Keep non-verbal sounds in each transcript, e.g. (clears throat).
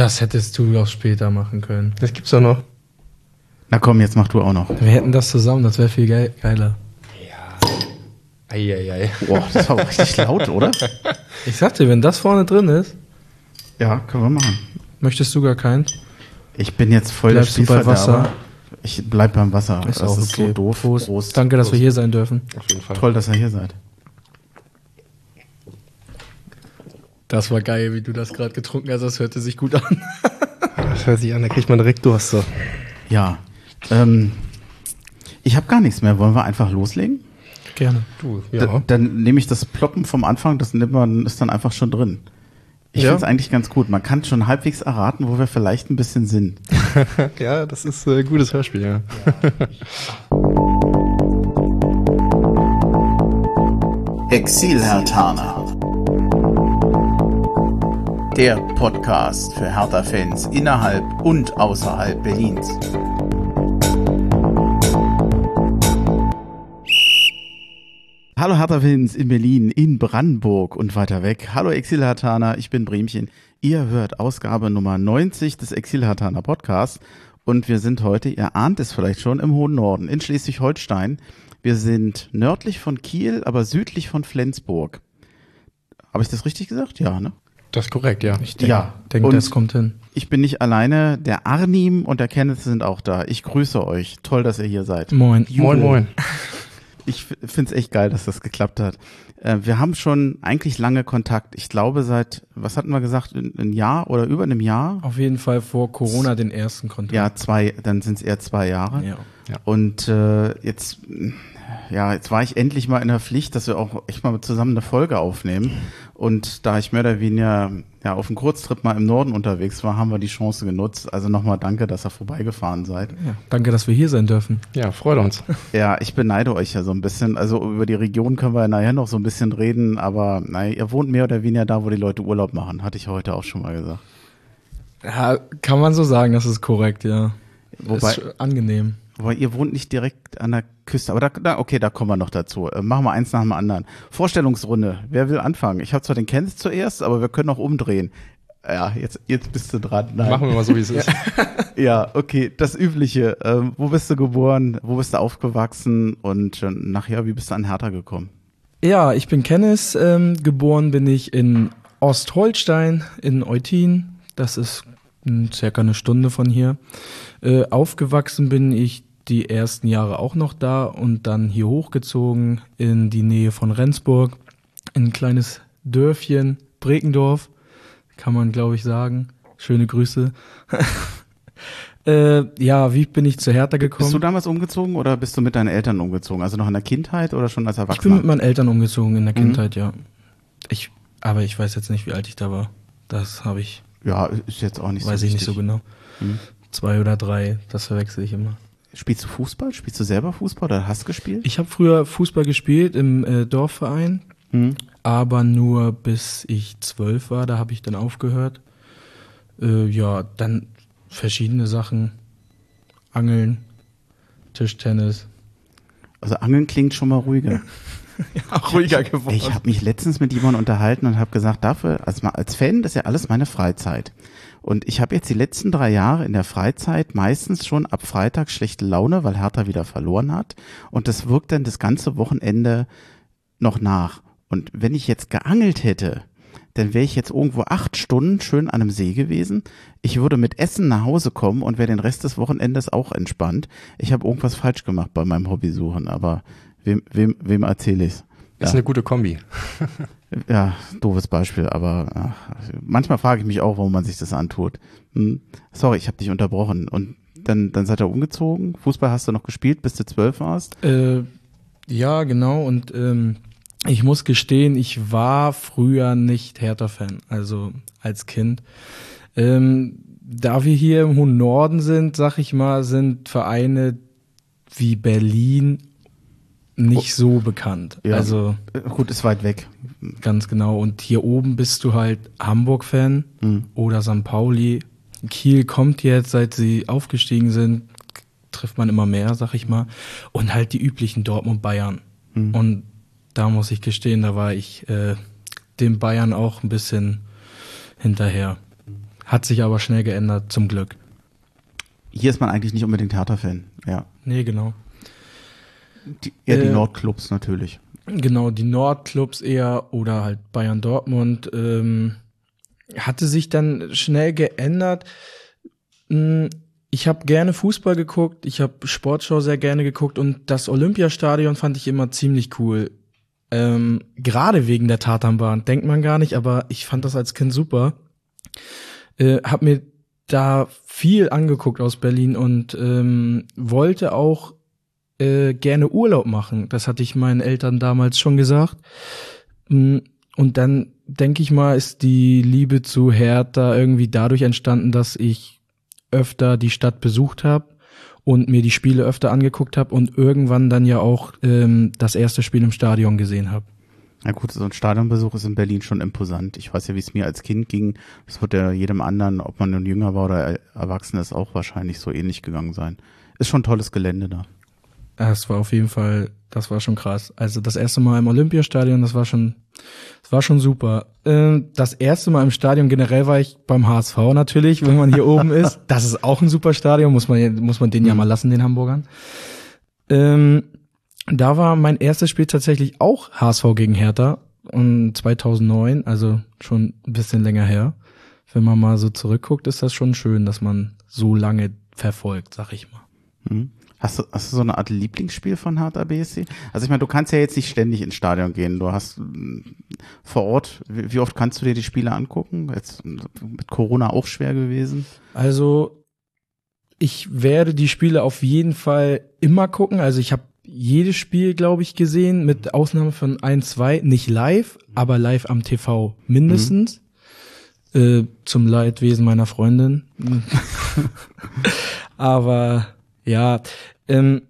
Das hättest du auch später machen können. Das gibt's doch noch. Na komm, jetzt mach du auch noch. Wir hätten das zusammen, das wäre viel geil geiler. Eieiei. Boah, das war auch richtig laut, oder? (laughs) Ich sag dir, wenn das vorne drin ist, Ja, können wir machen. möchtest du gar keinen? Ich bin jetzt voll Bleibst du der bei Spielverderber. Wasser? Ich bleib beim Wasser. Ist das auch ist okay. so doof. Prost. Danke, dass wir hier sein dürfen. Auf jeden Fall. Toll, dass ihr hier seid. Das war geil, wie du das gerade getrunken hast. Das hörte sich gut an. (laughs) Das hört sich an, da kriegt man direkt Durst. So. Ja. Ähm, ich habe gar nichts mehr. Wollen wir einfach loslegen? Gerne. Du, ja. dann nehme ich das Ploppen vom Anfang, das nimmt man, ist dann einfach schon drin. Ich Ja. finde es eigentlich ganz gut. Man kann schon halbwegs erraten, wo wir vielleicht ein bisschen sind. (laughs) ja, das ist äh, gutes Hörspiel, ja. (laughs) Exil-Hertaner. Der Podcast für Hertha-Fans innerhalb und außerhalb Berlins. Hallo Hertha-Fans in Berlin, in Brandenburg und weiter weg. Hallo Exil-Hertaner, ich bin Bremchen. Ihr hört Ausgabe Nummer 90 des Exil-Hertaner Podcasts und wir sind heute, ihr ahnt es vielleicht schon, im hohen Norden, in Schleswig-Holstein. Wir sind nördlich von Kiel, aber südlich von Flensburg. Habe ich das richtig gesagt? Ja, ne? Das ist korrekt, ja. Ich denke, Ja, denk, und- das kommt hin. Ich bin nicht alleine. Der Arnim und der Kenneth sind auch da. Ich grüße euch. Toll, dass ihr hier seid. Moin. Moin, moin. Ich finde es echt geil, dass das geklappt hat. Äh, wir haben schon eigentlich lange Kontakt. Ich glaube seit, was hatten wir gesagt, ein, Jahr oder über einem Jahr? Auf jeden Fall vor Corona den ersten Kontakt. Ja, zwei, dann sind es eher zwei Jahre. ja. Und äh, jetzt, ja, jetzt war ich endlich mal in der Pflicht, dass wir auch echt mal zusammen eine Folge aufnehmen. Und da ich mehr oder weniger ja, auf einem Kurztrip mal im Norden unterwegs war, haben wir die Chance genutzt. Also nochmal danke, dass ihr vorbeigefahren seid. ja. Danke, dass wir hier sein dürfen. Ja, freut uns. Ja, ich beneide euch ja so ein bisschen. Also über die Region können wir nachher noch so ein bisschen reden, aber naja, ihr wohnt mehr oder weniger da, wo die Leute Urlaub machen, hatte ich heute auch schon mal gesagt. Ja, kann man so sagen, das ist korrekt, ja. Wobei, ist angenehm. Wobei ihr wohnt nicht direkt an der Küste, aber da, da okay, da kommen wir noch dazu. Äh, machen wir eins nach dem anderen. Vorstellungsrunde. Wer will anfangen? Ich habe zwar den Kenneth zuerst, aber wir können auch umdrehen. Ja, jetzt, jetzt bist du dran. Nein. Machen wir mal so, wie es (laughs) ist. Ja, okay, das Übliche. Ähm, wo bist du geboren? Wo bist du aufgewachsen? Und äh, nachher, wie bist du an Hertha gekommen? Ja, ich bin Kenneth. Ähm, geboren bin ich in Ostholstein, in Eutin. Das ist mh, circa eine Stunde von hier. Äh, aufgewachsen bin ich die ersten Jahre auch noch da und dann hier hochgezogen in die Nähe von Rendsburg. In ein kleines Dörfchen, Brekendorf, kann man glaube ich sagen. Schöne Grüße. (laughs) äh, ja, wie bin ich zu Hertha gekommen? Bist du damals umgezogen oder bist du mit deinen Eltern umgezogen? Also noch in der Kindheit oder schon als Ich bin Erwachsener? mit meinen Eltern umgezogen in der Mhm. Kindheit, ja. Ich, aber ich weiß jetzt nicht, wie alt ich da war. Das habe ich, ja, ist jetzt auch nicht weiß so ich wichtig. nicht so genau. Mhm. Zwei oder drei, das verwechsel ich immer. Spielst du Fußball? Spielst du selber Fußball oder hast gespielt? Ich habe früher Fußball gespielt im äh, Dorfverein, Hm? aber nur bis ich zwölf war, da habe ich dann aufgehört. Äh, ja, dann verschiedene Sachen. Angeln, Tischtennis. Also Angeln klingt schon mal ruhiger. (laughs) ruhiger geworden. Ich habe mich letztens mit jemandem unterhalten und habe gesagt, dafür, als, als Fan, das ist ja alles meine Freizeit. Und ich habe jetzt die letzten drei Jahre in der Freizeit meistens schon ab Freitag schlechte Laune, weil Hertha wieder verloren hat. Und das wirkt dann das ganze Wochenende noch nach. Und wenn ich jetzt geangelt hätte, dann wäre ich jetzt irgendwo acht Stunden schön an einem See gewesen. Ich würde mit Essen nach Hause kommen und wäre den Rest des Wochenendes auch entspannt. Ich habe irgendwas falsch gemacht bei meinem Hobbysuchen, aber wem, wem, wem erzähle ich's? Ist Ja. eine gute Kombi. Ja, doofes Beispiel, aber ach, manchmal frage ich mich auch, warum man sich das antut. Hm. Sorry, ich habe dich unterbrochen. Und dann, dann seid ihr umgezogen. Fußball hast du noch gespielt, bis du zwölf warst. Äh, ja, genau. Und ähm, ich muss gestehen, ich war früher nicht Hertha-Fan, also als Kind. Ähm, da wir hier im hohen Norden sind, sag ich mal, sind Vereine wie Berlin nicht so bekannt. Ja. Also Äh, Gut, ist weit weg. ganz genau. Und hier oben bist du halt Hamburg-Fan Hm. oder St. Pauli. Kiel kommt jetzt, seit sie aufgestiegen sind, trifft man immer mehr, sag ich mal. Und halt die üblichen Dortmund Bayern. Hm. Und da muss ich gestehen, da war ich äh, dem Bayern auch ein bisschen hinterher. Hat sich aber schnell geändert, zum Glück. Hier ist man eigentlich nicht unbedingt Hertha-Fan, ja. Nee, genau. Die, eher die Äh, Nordclubs natürlich. Genau, die Nordclubs eher oder halt Bayern Dortmund ähm, hatte sich dann schnell geändert. Mm, Ich habe gerne Fußball geguckt, ich habe Sportschau sehr gerne geguckt und das Olympiastadion fand ich immer ziemlich cool. Ähm, Gerade wegen der Tatanbahn, denkt man gar nicht, aber ich fand das als Kind super. Äh, hab mir da viel angeguckt aus Berlin und ähm, wollte auch äh, gerne Urlaub machen. Das hatte ich meinen Eltern damals schon gesagt. Mm, Und dann denke ich mal, ist die Liebe zu Hertha irgendwie dadurch entstanden, dass ich öfter die Stadt besucht habe und mir die Spiele öfter angeguckt habe und irgendwann dann ja auch ähm, das erste Spiel im Stadion gesehen habe. Na gut, so ein Stadionbesuch ist in Berlin schon imposant. Ich weiß ja, wie es mir als Kind ging. Das wird ja jedem anderen, ob man nun jünger war oder erwachsen ist, auch wahrscheinlich so ähnlich gegangen sein. Ist schon tolles Gelände da. Das war auf jeden Fall, das war schon krass. Also das erste Mal im Olympiastadion, das war schon, das war schon super. Ähm, Das erste Mal im Stadion generell war ich beim HSV natürlich, wenn man hier oben ist. (laughs) Das ist auch ein super Stadion, muss man, muss man den ja mal lassen, den Hamburgern. Ähm, da war mein erstes Spiel tatsächlich auch HSV gegen Hertha und 2009, also schon ein bisschen länger her. Wenn man mal so zurückguckt, ist das schon schön, dass man so lange verfolgt, sag ich mal. Hm. Hast du, hast du so eine Art Lieblingsspiel von Hertha BSC? Also ich meine, du kannst ja jetzt nicht ständig ins Stadion gehen. Du hast mm, vor Ort, wie, oft kannst du dir die Spiele angucken? Jetzt mit Corona auch schwer gewesen. Also ich werde die Spiele auf jeden Fall immer gucken. Also ich habe jedes Spiel, glaube ich, gesehen, mit Ausnahme von ein, zwei, nicht live, aber live am TV mindestens. Äh, zum Leidwesen meiner Freundin. (laughs) aber ja, ähm,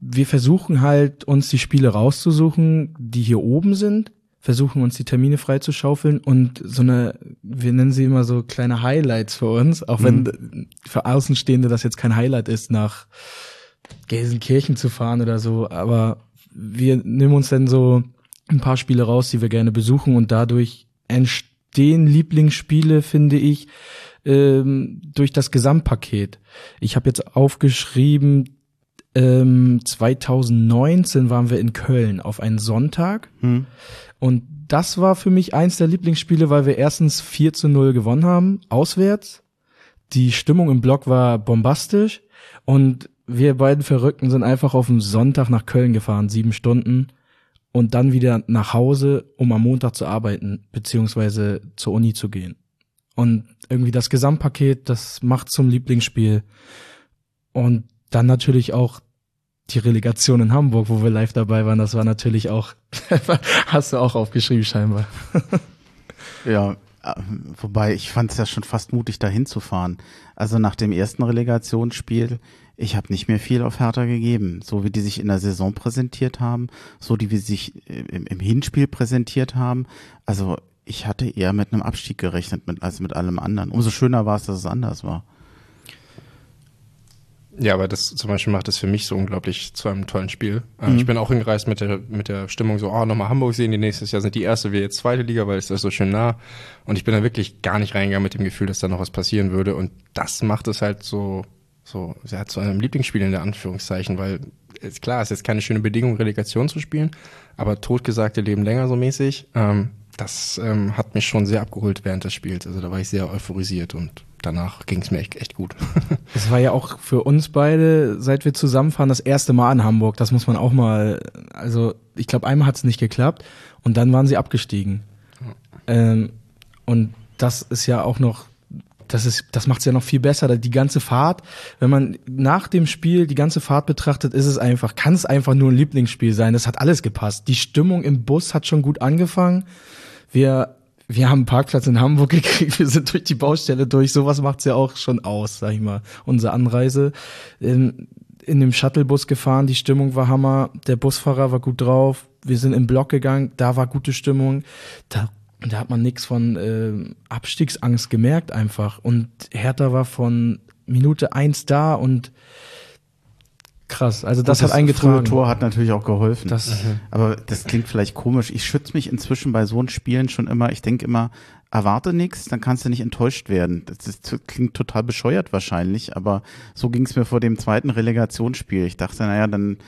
wir versuchen halt uns die Spiele rauszusuchen, die hier oben sind, versuchen uns die Termine freizuschaufeln und so eine, wir nennen sie immer so kleine Highlights für uns, auch wenn für Außenstehende das jetzt kein Highlight ist, nach Gelsenkirchen zu fahren oder so, aber wir nehmen uns dann so ein paar Spiele raus, die wir gerne besuchen und dadurch entstehen Lieblingsspiele, finde ich, ähm, durch das Gesamtpaket. Ich habe jetzt aufgeschrieben, ähm, 2019 waren wir in Köln auf einen Sonntag Hm. und das war für mich eins der Lieblingsspiele, weil wir erstens 4 zu 0 gewonnen haben, auswärts. Die Stimmung im Block war bombastisch und wir beiden Verrückten sind einfach auf dem Sonntag nach Köln gefahren, sieben Stunden und dann wieder nach Hause, um am Montag zu arbeiten, beziehungsweise zur Uni zu gehen. Und irgendwie das Gesamtpaket, das macht zum Lieblingsspiel. Und dann natürlich auch die Relegation in Hamburg, wo wir live dabei waren, das war natürlich auch, (laughs) hast du auch aufgeschrieben scheinbar. (laughs) Ja, äh, wobei ich fand es ja schon fast mutig, da hinzufahren. Also nach dem ersten Relegationsspiel, ich habe nicht mehr viel auf Hertha gegeben. So wie die sich in der Saison präsentiert haben, so wie sie sich äh, im, im Hinspiel präsentiert haben. Also ich hatte eher mit einem Abstieg gerechnet mit, als mit allem anderen. Umso schöner war es, dass es anders war. Ja, aber das zum Beispiel macht es für mich so unglaublich zu einem tollen Spiel. Äh, Ich bin auch hingereist mit der, mit der Stimmung so, oh, nochmal Hamburg sehen, die nächstes Jahr sind die erste, wir jetzt zweite Liga, weil es ist so schön nah. Und ich bin da wirklich gar nicht reingegangen mit dem Gefühl, dass da noch was passieren würde. Und das macht es halt so, so, ja, zu einem Lieblingsspiel in der Anführungszeichen, weil ist klar, es ist jetzt keine schöne Bedingung, Relegation zu spielen, aber totgesagte leben länger so mäßig. Ähm, das ähm, hat mich schon sehr abgeholt während des Spiels. Also da war ich sehr euphorisiert und danach ging es mir echt, echt gut. (laughs) Es war ja auch für uns beide, seit wir zusammenfahren, das erste Mal in Hamburg. Das muss man auch mal, also ich glaube, einmal hat es nicht geklappt und dann waren sie abgestiegen. Ähm, und das ist ja auch noch, das ist, das macht es ja noch viel besser. Die ganze Fahrt, wenn man nach dem Spiel die ganze Fahrt betrachtet, ist es einfach, kann es einfach nur ein Lieblingsspiel sein. Das hat alles gepasst. Die Stimmung im Bus hat schon gut angefangen. Wir wir haben einen Parkplatz in Hamburg (laughs) gekriegt, wir sind durch die Baustelle durch. Sowas macht's ja auch schon aus, sag ich mal. Unsere Anreise in, in dem Shuttlebus gefahren, die Stimmung war Hammer, der Busfahrer war gut drauf, wir sind im Block gegangen, da war gute Stimmung. Da, da hat man nichts von äh, Abstiegsangst gemerkt einfach. Und Hertha war von Minute eins da und Krass, also das, das hat eingetragen. Tor hat natürlich auch geholfen. Das, mhm. Aber das klingt vielleicht komisch. Ich schütze mich inzwischen bei so Spielen schon immer. Ich denke immer, erwarte nichts, dann kannst du nicht enttäuscht werden. Das, ist, klingt total bescheuert wahrscheinlich, aber so ging es mir vor dem zweiten Relegationsspiel. Ich dachte, naja, dann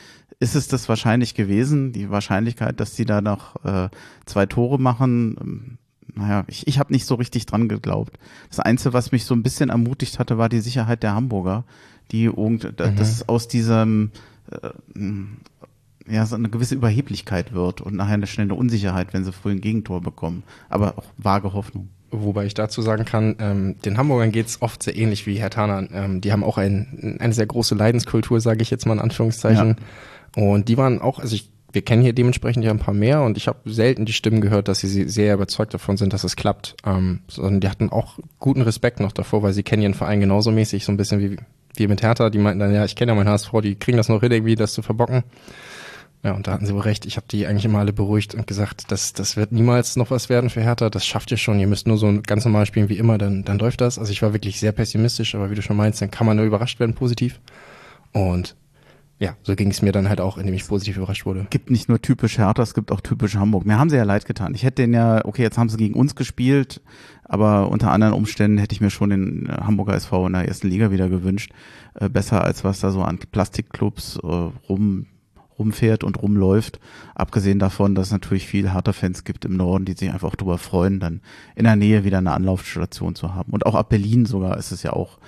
ist es das wahrscheinlich gewesen. Die Wahrscheinlichkeit, dass die da noch äh, zwei Tore machen, ähm, naja, ich, ich habe nicht so richtig dran geglaubt. Das Einzige, was mich so ein bisschen ermutigt hatte, war die Sicherheit der Hamburger, die irgend, mhm. das aus diesem äh, ja, so eine gewisse Überheblichkeit wird und nachher eine schnelle Unsicherheit, wenn sie früh ein Gegentor bekommen. Aber auch vage Hoffnung. Wobei ich dazu sagen kann, ähm, den Hamburgern geht's oft sehr ähnlich wie Herr Taner. Ähm, die haben auch ein, eine sehr große Leidenskultur, sage ich jetzt mal in Anführungszeichen. Ja. Und die waren auch, also ich, wir kennen hier dementsprechend ja ein paar mehr und ich habe selten die Stimmen gehört, dass sie sehr überzeugt davon sind, dass es klappt. Ähm, sondern die hatten auch guten Respekt noch davor, weil sie kennen ihren Verein genauso mäßig, so ein bisschen wie wir mit Hertha. Die meinten dann, ja, ich kenne ja meinen HSV, die kriegen das noch hin, irgendwie das zu verbocken. Ja, und da hatten sie wohl recht. Ich habe die eigentlich immer alle beruhigt und gesagt, das, das wird niemals noch was werden für Hertha. Das schafft ihr schon. Ihr müsst nur so ganz normal spielen wie immer, dann, dann läuft das. Also ich war wirklich sehr pessimistisch, aber wie du schon meinst, dann kann man nur überrascht werden positiv. Und ja, so ging es mir dann halt auch, indem ich positiv überrascht wurde. Gibt nicht nur typisch Hertha, es gibt auch typisch Hamburg. Mir haben sie ja leid getan. Ich hätte den ja, okay, jetzt haben sie gegen uns gespielt, aber unter anderen Umständen hätte ich mir schon den Hamburger SV in der ersten Liga wieder gewünscht. Äh, besser als was da so an Plastikclubs äh, rum rumfährt und rumläuft. Abgesehen davon, dass es natürlich viel Hertha-Fans gibt im Norden, die sich einfach darüber freuen, dann in der Nähe wieder eine Anlaufstation zu haben. Und auch ab Berlin sogar ist es ja auch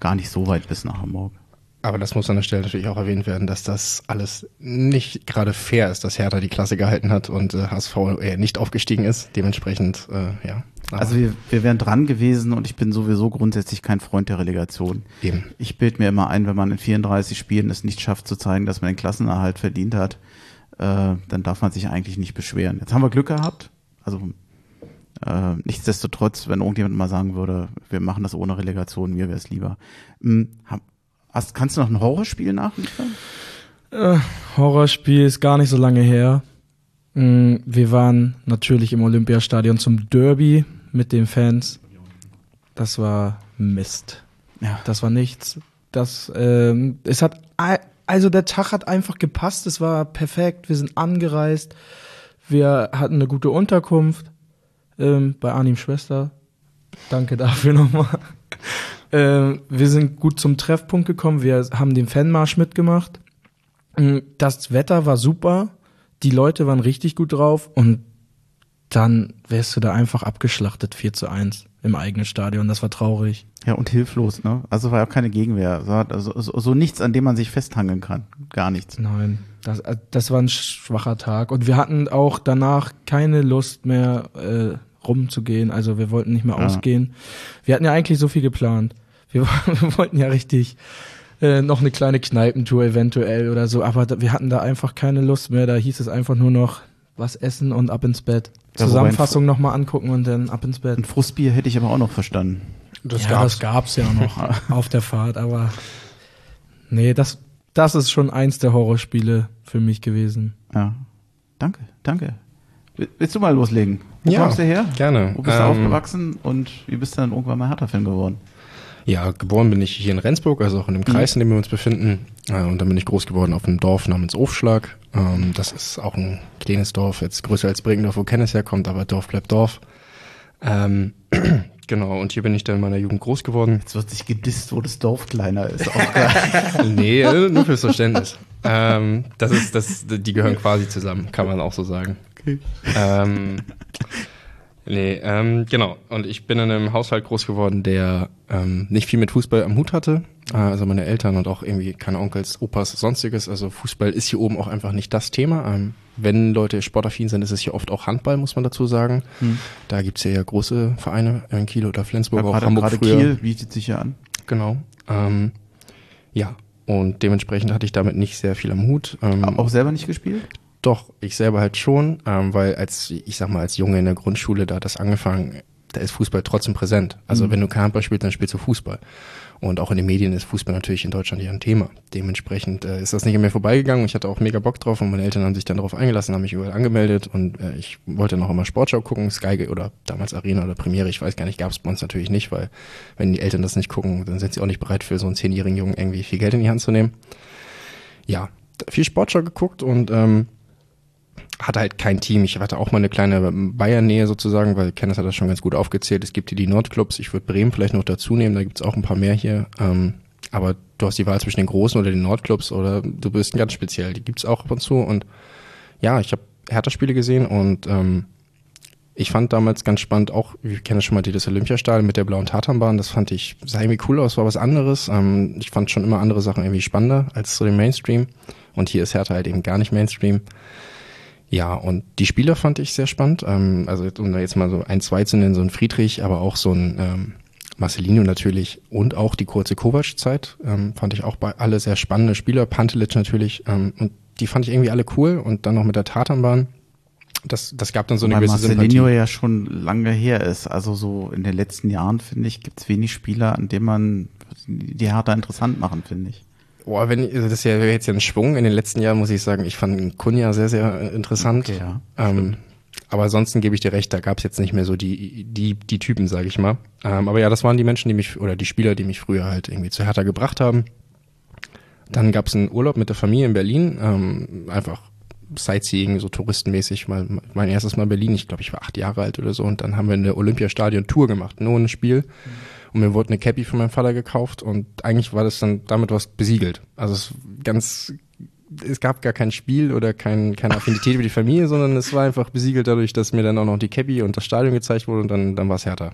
gar nicht so weit bis nach Hamburg. Aber das muss an der Stelle natürlich auch erwähnt werden, dass das alles nicht gerade fair ist, dass Hertha die Klasse gehalten hat und äh, HSV eher nicht aufgestiegen ist. Dementsprechend, äh, ja. Also wir, wir wären dran gewesen und ich bin sowieso grundsätzlich kein Freund der Relegation. Eben. Ich bild mir immer ein, wenn man in 34 Spielen es nicht schafft zu zeigen, dass man den Klassenerhalt verdient hat, äh, dann darf man sich eigentlich nicht beschweren. Jetzt haben wir Glück gehabt. Also äh, nichtsdestotrotz, wenn irgendjemand mal sagen würde, wir machen das ohne Relegation, mir wäre es lieber. Hm, Hast, kannst du noch ein Horrorspiel nachliefern? Äh, Horrorspiel ist gar nicht so lange her. Mm, wir waren natürlich im Olympiastadion zum Derby mit den Fans. Das war Mist. Ja. Das war nichts. Das, ähm, es hat, also der Tag hat einfach gepasst. Es war perfekt. Wir sind angereist. Wir hatten eine gute Unterkunft ähm, bei Arnim Schwester. Danke dafür nochmal. Äh, wir sind gut zum Treffpunkt gekommen. Wir haben den Fanmarsch mitgemacht. Mm, das Wetter war super. Die Leute waren richtig gut drauf. Und dann wärst du da einfach abgeschlachtet, 4 zu 1 im eigenen Stadion. Das war traurig. Ja, und hilflos, ne? Also war ja keine Gegenwehr. So, also, so, so nichts, an dem man sich festhangeln kann. Gar nichts. Nein, das, äh, das war ein schwacher Tag. Und wir hatten auch danach keine Lust mehr, äh, rumzugehen. Also wir wollten nicht mehr ja. ausgehen. Wir hatten ja eigentlich so viel geplant. Wir, (laughs) wir wollten ja richtig äh, noch eine kleine Kneipentour eventuell oder so, aber da, wir hatten da einfach keine Lust mehr. Da hieß es einfach nur noch was essen und ab ins Bett. Ja, Zusammenfassung nochmal angucken und dann ab ins Bett. Ein Frustbier hätte ich aber auch noch verstanden. Das, ja, gab's. das gab's ja noch (laughs) auf der Fahrt, aber nee, das, das ist schon eins der Horrorspiele für mich gewesen. Ja. Danke, danke. Willst du mal loslegen? Wo ja, kommst du her? Gerne. Wo bist du ähm, aufgewachsen und wie bist du dann irgendwann mal Hertha-Fan geworden? Ja, geboren bin ich hier in Rendsburg, also auch in dem Kreis, in dem wir uns befinden. Äh, und dann bin ich groß geworden auf einem Dorf namens Ofschlag. Ähm, das ist auch ein kleines Dorf, jetzt größer als Bregendorf, wo Kennis herkommt, aber Dorf bleibt Dorf. Ähm, (clears throat) genau, und hier bin ich dann in meiner Jugend groß geworden. Jetzt wird sich gedisst, wo das Dorf kleiner ist. (laughs) nee, äh, nur fürs Verständnis. Ähm, das ist, das, die gehören quasi zusammen, kann man auch so sagen. Okay. Ähm, Nee, ähm, genau. Und ich bin in einem Haushalt groß geworden, der ähm, nicht viel mit Fußball am Hut hatte. Äh, also meine Eltern und auch irgendwie keine Onkels, Opas, sonstiges. Also Fußball ist hier oben auch einfach nicht das Thema. Ähm, wenn Leute sportaffin sind, ist es hier oft auch Handball, muss man dazu sagen. Hm. Da gibt's ja, ja große Vereine in Kiel oder Flensburg, auch Hamburg gerade früher. Kiel bietet sich ja an. Genau. Ähm, ja, und dementsprechend hatte ich damit nicht sehr viel am Hut. Ähm, auch selber nicht gespielt? Doch, ich selber halt schon, ähm, weil als, ich sag mal, als Junge in der Grundschule, da hat das angefangen, da ist Fußball trotzdem präsent. Also mhm. wenn du kein Handball spielst, dann spielst du Fußball. Und auch in den Medien ist Fußball natürlich in Deutschland hier ein Thema. Dementsprechend äh, ist das nicht an mir vorbeigegangen. Ich hatte auch mega Bock drauf und meine Eltern haben sich dann darauf eingelassen, haben mich überall angemeldet und äh, ich wollte noch immer Sportschau gucken, Sky oder damals Arena oder Premiere, ich weiß gar nicht, gab es bei uns natürlich nicht, weil wenn die Eltern das nicht gucken, dann sind sie auch nicht bereit für so einen zehnjährigen Jungen irgendwie viel Geld in die Hand zu nehmen. ja, viel Sportschau geguckt und ähm, hatte halt kein Team. Ich hatte auch mal eine kleine Bayern-Nähe sozusagen, weil Kenneth hat das schon ganz gut aufgezählt. Es gibt hier die Nordclubs, ich würde Bremen vielleicht noch dazu nehmen, da gibt's auch ein paar mehr hier. Ähm, aber du hast die Wahl zwischen den großen oder den Nordclubs oder du bist ganz speziell. Die gibt's auch ab und zu. Und ja, ich habe Hertha-Spiele gesehen und ähm, ich fand damals ganz spannend auch, wir kennen schon mal das Olympiastadion mit der blauen Tatanbahn, das fand ich, sah irgendwie cool aus, war was anderes. Ähm, ich fand schon immer andere Sachen irgendwie spannender als so den Mainstream. Und hier ist Hertha halt eben gar nicht Mainstream. Ja, und die Spieler fand ich sehr spannend. Ähm, also um da jetzt mal so ein, zwei zu nennen, so ein Friedrich, aber auch so ein ähm, Marcelino natürlich und auch die kurze Kovac-Zeit ähm, fand ich auch bei alle sehr spannende Spieler. Pantelic natürlich ähm, und die fand ich irgendwie alle cool und dann noch mit der Tatanbahn. Das, das gab dann so eine Weil gewisse Marcelinho Sympathie. ja schon lange her ist. Also so in den letzten Jahren, finde ich, gibt's wenig Spieler, an denen man die Hertha interessant machen, finde ich. Boah, wenn also das ist ja jetzt ja ein Schwung in den letzten Jahren, muss ich sagen. Ich fand Kunja sehr, sehr äh, interessant. Okay, ja, ähm, aber ansonsten gebe ich dir recht, da gab es jetzt nicht mehr so die, die, die Typen, sage ich mal. Ähm, aber ja, das waren die Menschen, die mich, oder die Spieler, die mich früher halt irgendwie zu Hertha gebracht haben. Dann gab es einen Urlaub mit der Familie in Berlin, ähm, einfach Sightseeing, so touristenmäßig, mal mein erstes Mal Berlin, ich glaube, ich war acht Jahre alt oder so, und dann haben wir eine Olympiastadion-Tour gemacht, nur ein Spiel. Und mir wurde eine Cappy von meinem Vater gekauft und eigentlich war das dann damit was besiegelt. Also es ganz, es gab gar kein Spiel oder kein, keine Affinität über die Familie, sondern es war einfach besiegelt dadurch, dass mir dann auch noch die Cappy und das Stadion gezeigt wurde und dann, dann war es härter.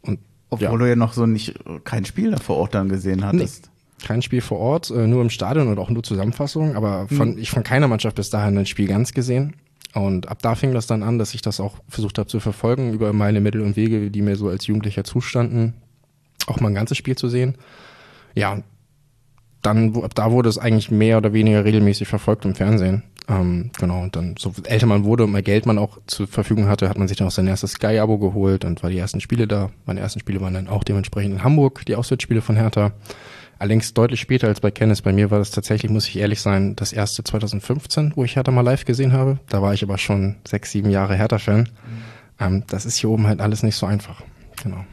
Und Obwohl ja. du ja noch so nicht kein Spiel da vor Ort dann gesehen hattest. kein Spiel vor Ort, äh, nur im Stadion und auch nur Zusammenfassungen, aber von, ich von keiner Mannschaft bis dahin ein Spiel ganz gesehen. Und ab da fing das dann an, dass ich das auch versucht habe zu verfolgen über meine Mittel und Wege, die mir so als Jugendlicher zustanden, auch mal ein ganzes Spiel zu sehen. Ja, dann da wurde es eigentlich mehr oder weniger regelmäßig verfolgt im Fernsehen. Ähm, genau, und dann, so älter man wurde und mehr Geld man auch zur Verfügung hatte, hat man sich dann auch sein erstes Sky-Abo geholt und war die ersten Spiele da. Meine ersten Spiele waren dann auch dementsprechend in Hamburg, die Auswärtsspiele von Hertha. Allerdings deutlich später als bei Kenneth. Bei mir war das tatsächlich, muss ich ehrlich sein, das erste 2015, wo ich Hertha mal live gesehen habe. Da war ich aber schon sechs, sieben Jahre Hertha-Fan. Ähm, das ist hier oben halt alles nicht so einfach. Genau.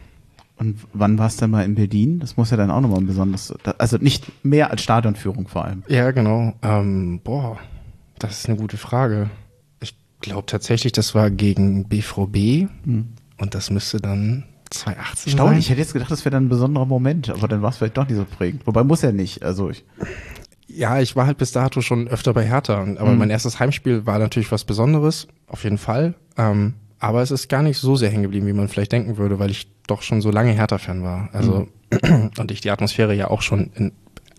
Und wann warst du mal in Berlin? Das muss ja dann auch nochmal ein besonderes, also nicht mehr als Stadionführung vor allem. Ja, genau. Ähm, boah, das ist eine gute Frage. Ich glaube tatsächlich, das war gegen BVB und das müsste dann 2018 Erstaunlich, sein. ich hätte jetzt gedacht, das wäre dann ein besonderer Moment, aber dann war es vielleicht doch nicht so prägend. Wobei muss ja nicht. Also ich, Ja, ich war halt bis dato schon öfter bei Hertha, aber mein erstes Heimspiel war natürlich was Besonderes, auf jeden Fall. Ähm, aber es ist gar nicht so sehr hängen geblieben, wie man vielleicht denken würde, weil ich doch schon so lange Hertha-Fan war. Also (clears throat) und ich die Atmosphäre ja auch schon in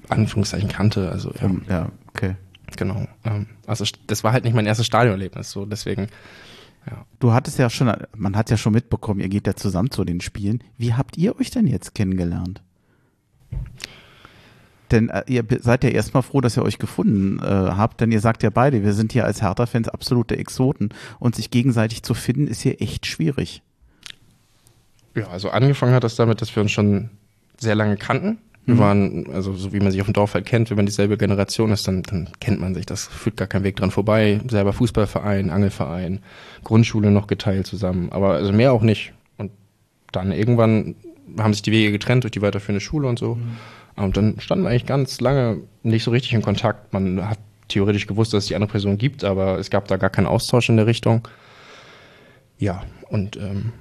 Anführungszeichen kannte. Also ja, ähm, ja, okay. genau. Ähm, also das war halt nicht mein erstes Stadionerlebnis, so deswegen. Du hattest ja schon, man hat ja schon mitbekommen, ihr geht ja zusammen zu den Spielen. Wie habt ihr euch denn jetzt kennengelernt? Denn äh, ihr seid ja erstmal froh, dass ihr euch gefunden äh, habt, denn ihr sagt ja beide, wir sind hier als Hertha-Fans absolute Exoten und sich gegenseitig zu finden ist hier echt schwierig. Ja, also angefangen hat das damit, dass wir uns schon sehr lange kannten. Wir waren, also so wie man sich auf dem Dorf halt kennt, wenn man dieselbe Generation ist, dann, dann kennt man sich. Das führt gar kein Weg dran vorbei. Selber Fußballverein, Angelverein, Grundschule noch geteilt zusammen. Aber also mehr auch nicht. Und dann irgendwann haben sich die Wege getrennt durch die weiterführende Schule und so. Und dann standen wir eigentlich ganz lange nicht so richtig in Kontakt. Man hat theoretisch gewusst, dass es die andere Person gibt, aber es gab da gar keinen Austausch in der Richtung. Ja, und ähm,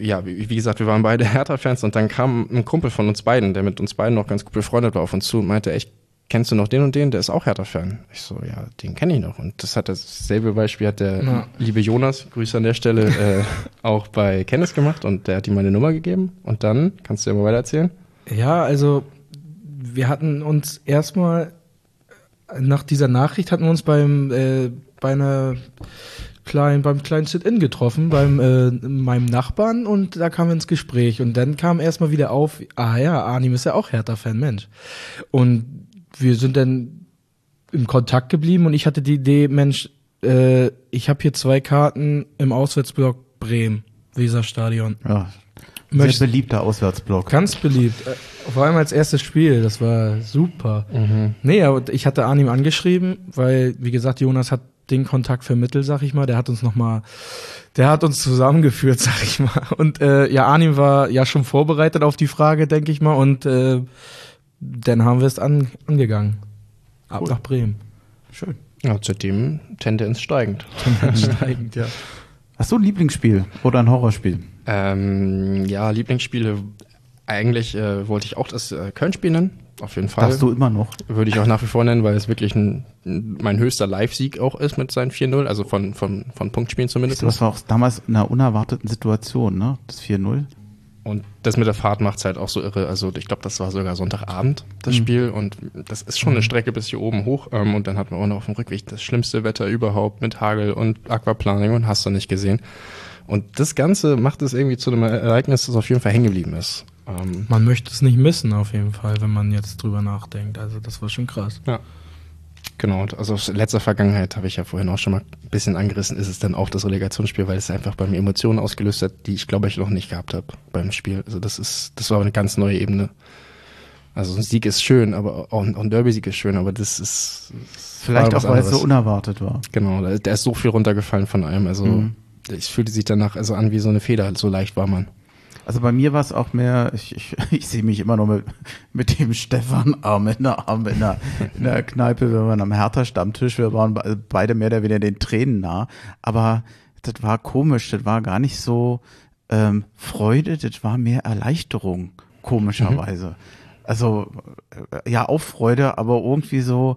ja, wie, wie gesagt, wir waren beide (laughs) Hertha-Fans und dann kam ein Kumpel von uns beiden, der mit uns beiden noch ganz gut befreundet war, auf uns zu und meinte, echt, kennst du noch den und den? Der ist auch Hertha-Fan. Ich so, ja, den kenne ich noch. Und das hat dasselbe Beispiel hat der Ja. liebe Jonas, Grüße an der Stelle, (laughs) äh, auch bei Kennis gemacht und der hat ihm meine Nummer gegeben. Und dann, kannst du ja mal weiter erzählen? Ja, also wir hatten uns erstmal nach dieser Nachricht hatten wir uns beim äh, bei einer kleinen beim kleinen Sit-in getroffen beim äh, meinem Nachbarn und da kamen wir ins Gespräch und dann kam erstmal wieder auf, ah ja, Arnim ist ja auch Hertha-Fan, Mensch. Und wir sind dann im Kontakt geblieben und ich hatte die Idee, Mensch, äh, ich habe hier zwei Karten im Auswärtsblock Bremen, Weserstadion. Ja, Möchtest- sehr beliebter Auswärtsblock. Ganz beliebt. Äh, Vor allem als erstes Spiel, das war super. Nee, aber ich hatte Arnim angeschrieben, weil, wie gesagt, Jonas hat den Kontakt vermittelt, sag ich mal. Der hat uns nochmal, der hat uns zusammengeführt, (laughs) sag ich mal. Und äh, ja, Arnim war ja schon vorbereitet auf die Frage, denke ich mal. Und äh, dann haben wir es an, angegangen. ab nach Bremen. Schön. Ja, seitdem Tendenz steigend. Steigend, ja. Hast du ein Lieblingsspiel oder ein Horrorspiel? Ähm, ja, Lieblingsspiele. Eigentlich äh, wollte ich auch das äh, Köln-Spiel nennen. Auf jeden Fall. Darfst du immer noch? Würde ich auch nach wie vor nennen, weil es wirklich ein, mein höchster Live-Sieg auch ist mit seinen 4-0, also von, von, von Punktspielen zumindest. Das war auch damals in einer unerwarteten Situation, ne? Das 4-0. Und das mit der Fahrt macht's halt auch so irre. Also ich glaube, das war sogar Sonntagabend, das Mhm. Spiel. Und das ist schon eine Strecke bis hier oben hoch. Ähm, und dann hatten wir auch noch auf dem Rückweg das schlimmste Wetter überhaupt mit Hagel und Aquaplaning und hast du nicht gesehen. Und das Ganze macht es irgendwie zu einem Ereignis, das auf jeden Fall hängen geblieben ist. Ähm, Man möchte es nicht missen, auf jeden Fall, wenn man jetzt drüber nachdenkt. Also, das war schon krass. Ja. Genau, also aus letzter Vergangenheit habe ich ja vorhin auch schon mal ein bisschen angerissen, ist es dann auch das Relegationsspiel, weil es einfach bei mir Emotionen ausgelöst hat, die ich glaube ich noch nicht gehabt habe beim Spiel. Also das ist, das war eine ganz neue Ebene. Also ein Sieg ist schön, aber auch ein, auch ein Derby-Sieg ist schön, aber das ist Vielleicht auch, was weil es so unerwartet war. Genau, da, ist so viel runtergefallen von allem. Also Mhm. Ich fühlte sich danach also an wie so eine Feder, so leicht war man. Also bei mir war es auch mehr, ich, ich, (laughs) ich sehe mich immer noch mit, mit dem Stefan Arm in der Arm in der, in der Kneipe, wir waren am Hertha-Stammtisch, wir waren be- beide mehr oder weniger den Tränen nah. Aber das war komisch, das war gar nicht so ähm, Freude, das war mehr Erleichterung, komischerweise. Also äh, ja, auch Freude, aber irgendwie so,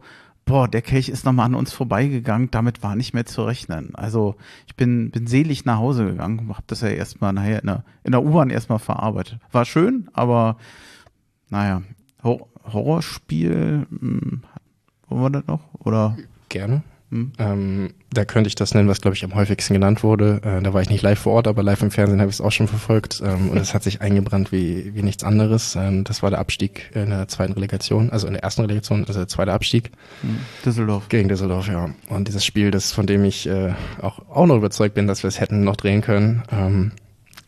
boah, der Kelch ist nochmal an uns vorbeigegangen, damit war nicht mehr zu rechnen. Also ich bin, bin selig nach Hause gegangen, hab das ja erstmal nachher in der, in der U-Bahn erstmal verarbeitet. War schön, aber naja, Hor Horrorspiel, hm, wollen wir das noch? Oder Gerne. Hm. Ähm, da könnte ich das nennen, was glaube ich am häufigsten genannt wurde. Äh, da war ich nicht live vor Ort, aber live im Fernsehen habe ich es auch schon verfolgt. Ähm, und es hat sich eingebrannt wie, wie nichts anderes. Ähm, das war der Abstieg in der zweiten Relegation, also in der ersten Relegation, also der zweite Abstieg hm, Düsseldorf? gegen Düsseldorf, ja. Und dieses Spiel, das von dem ich äh, auch, auch noch überzeugt bin, dass wir es hätten noch drehen können, ähm,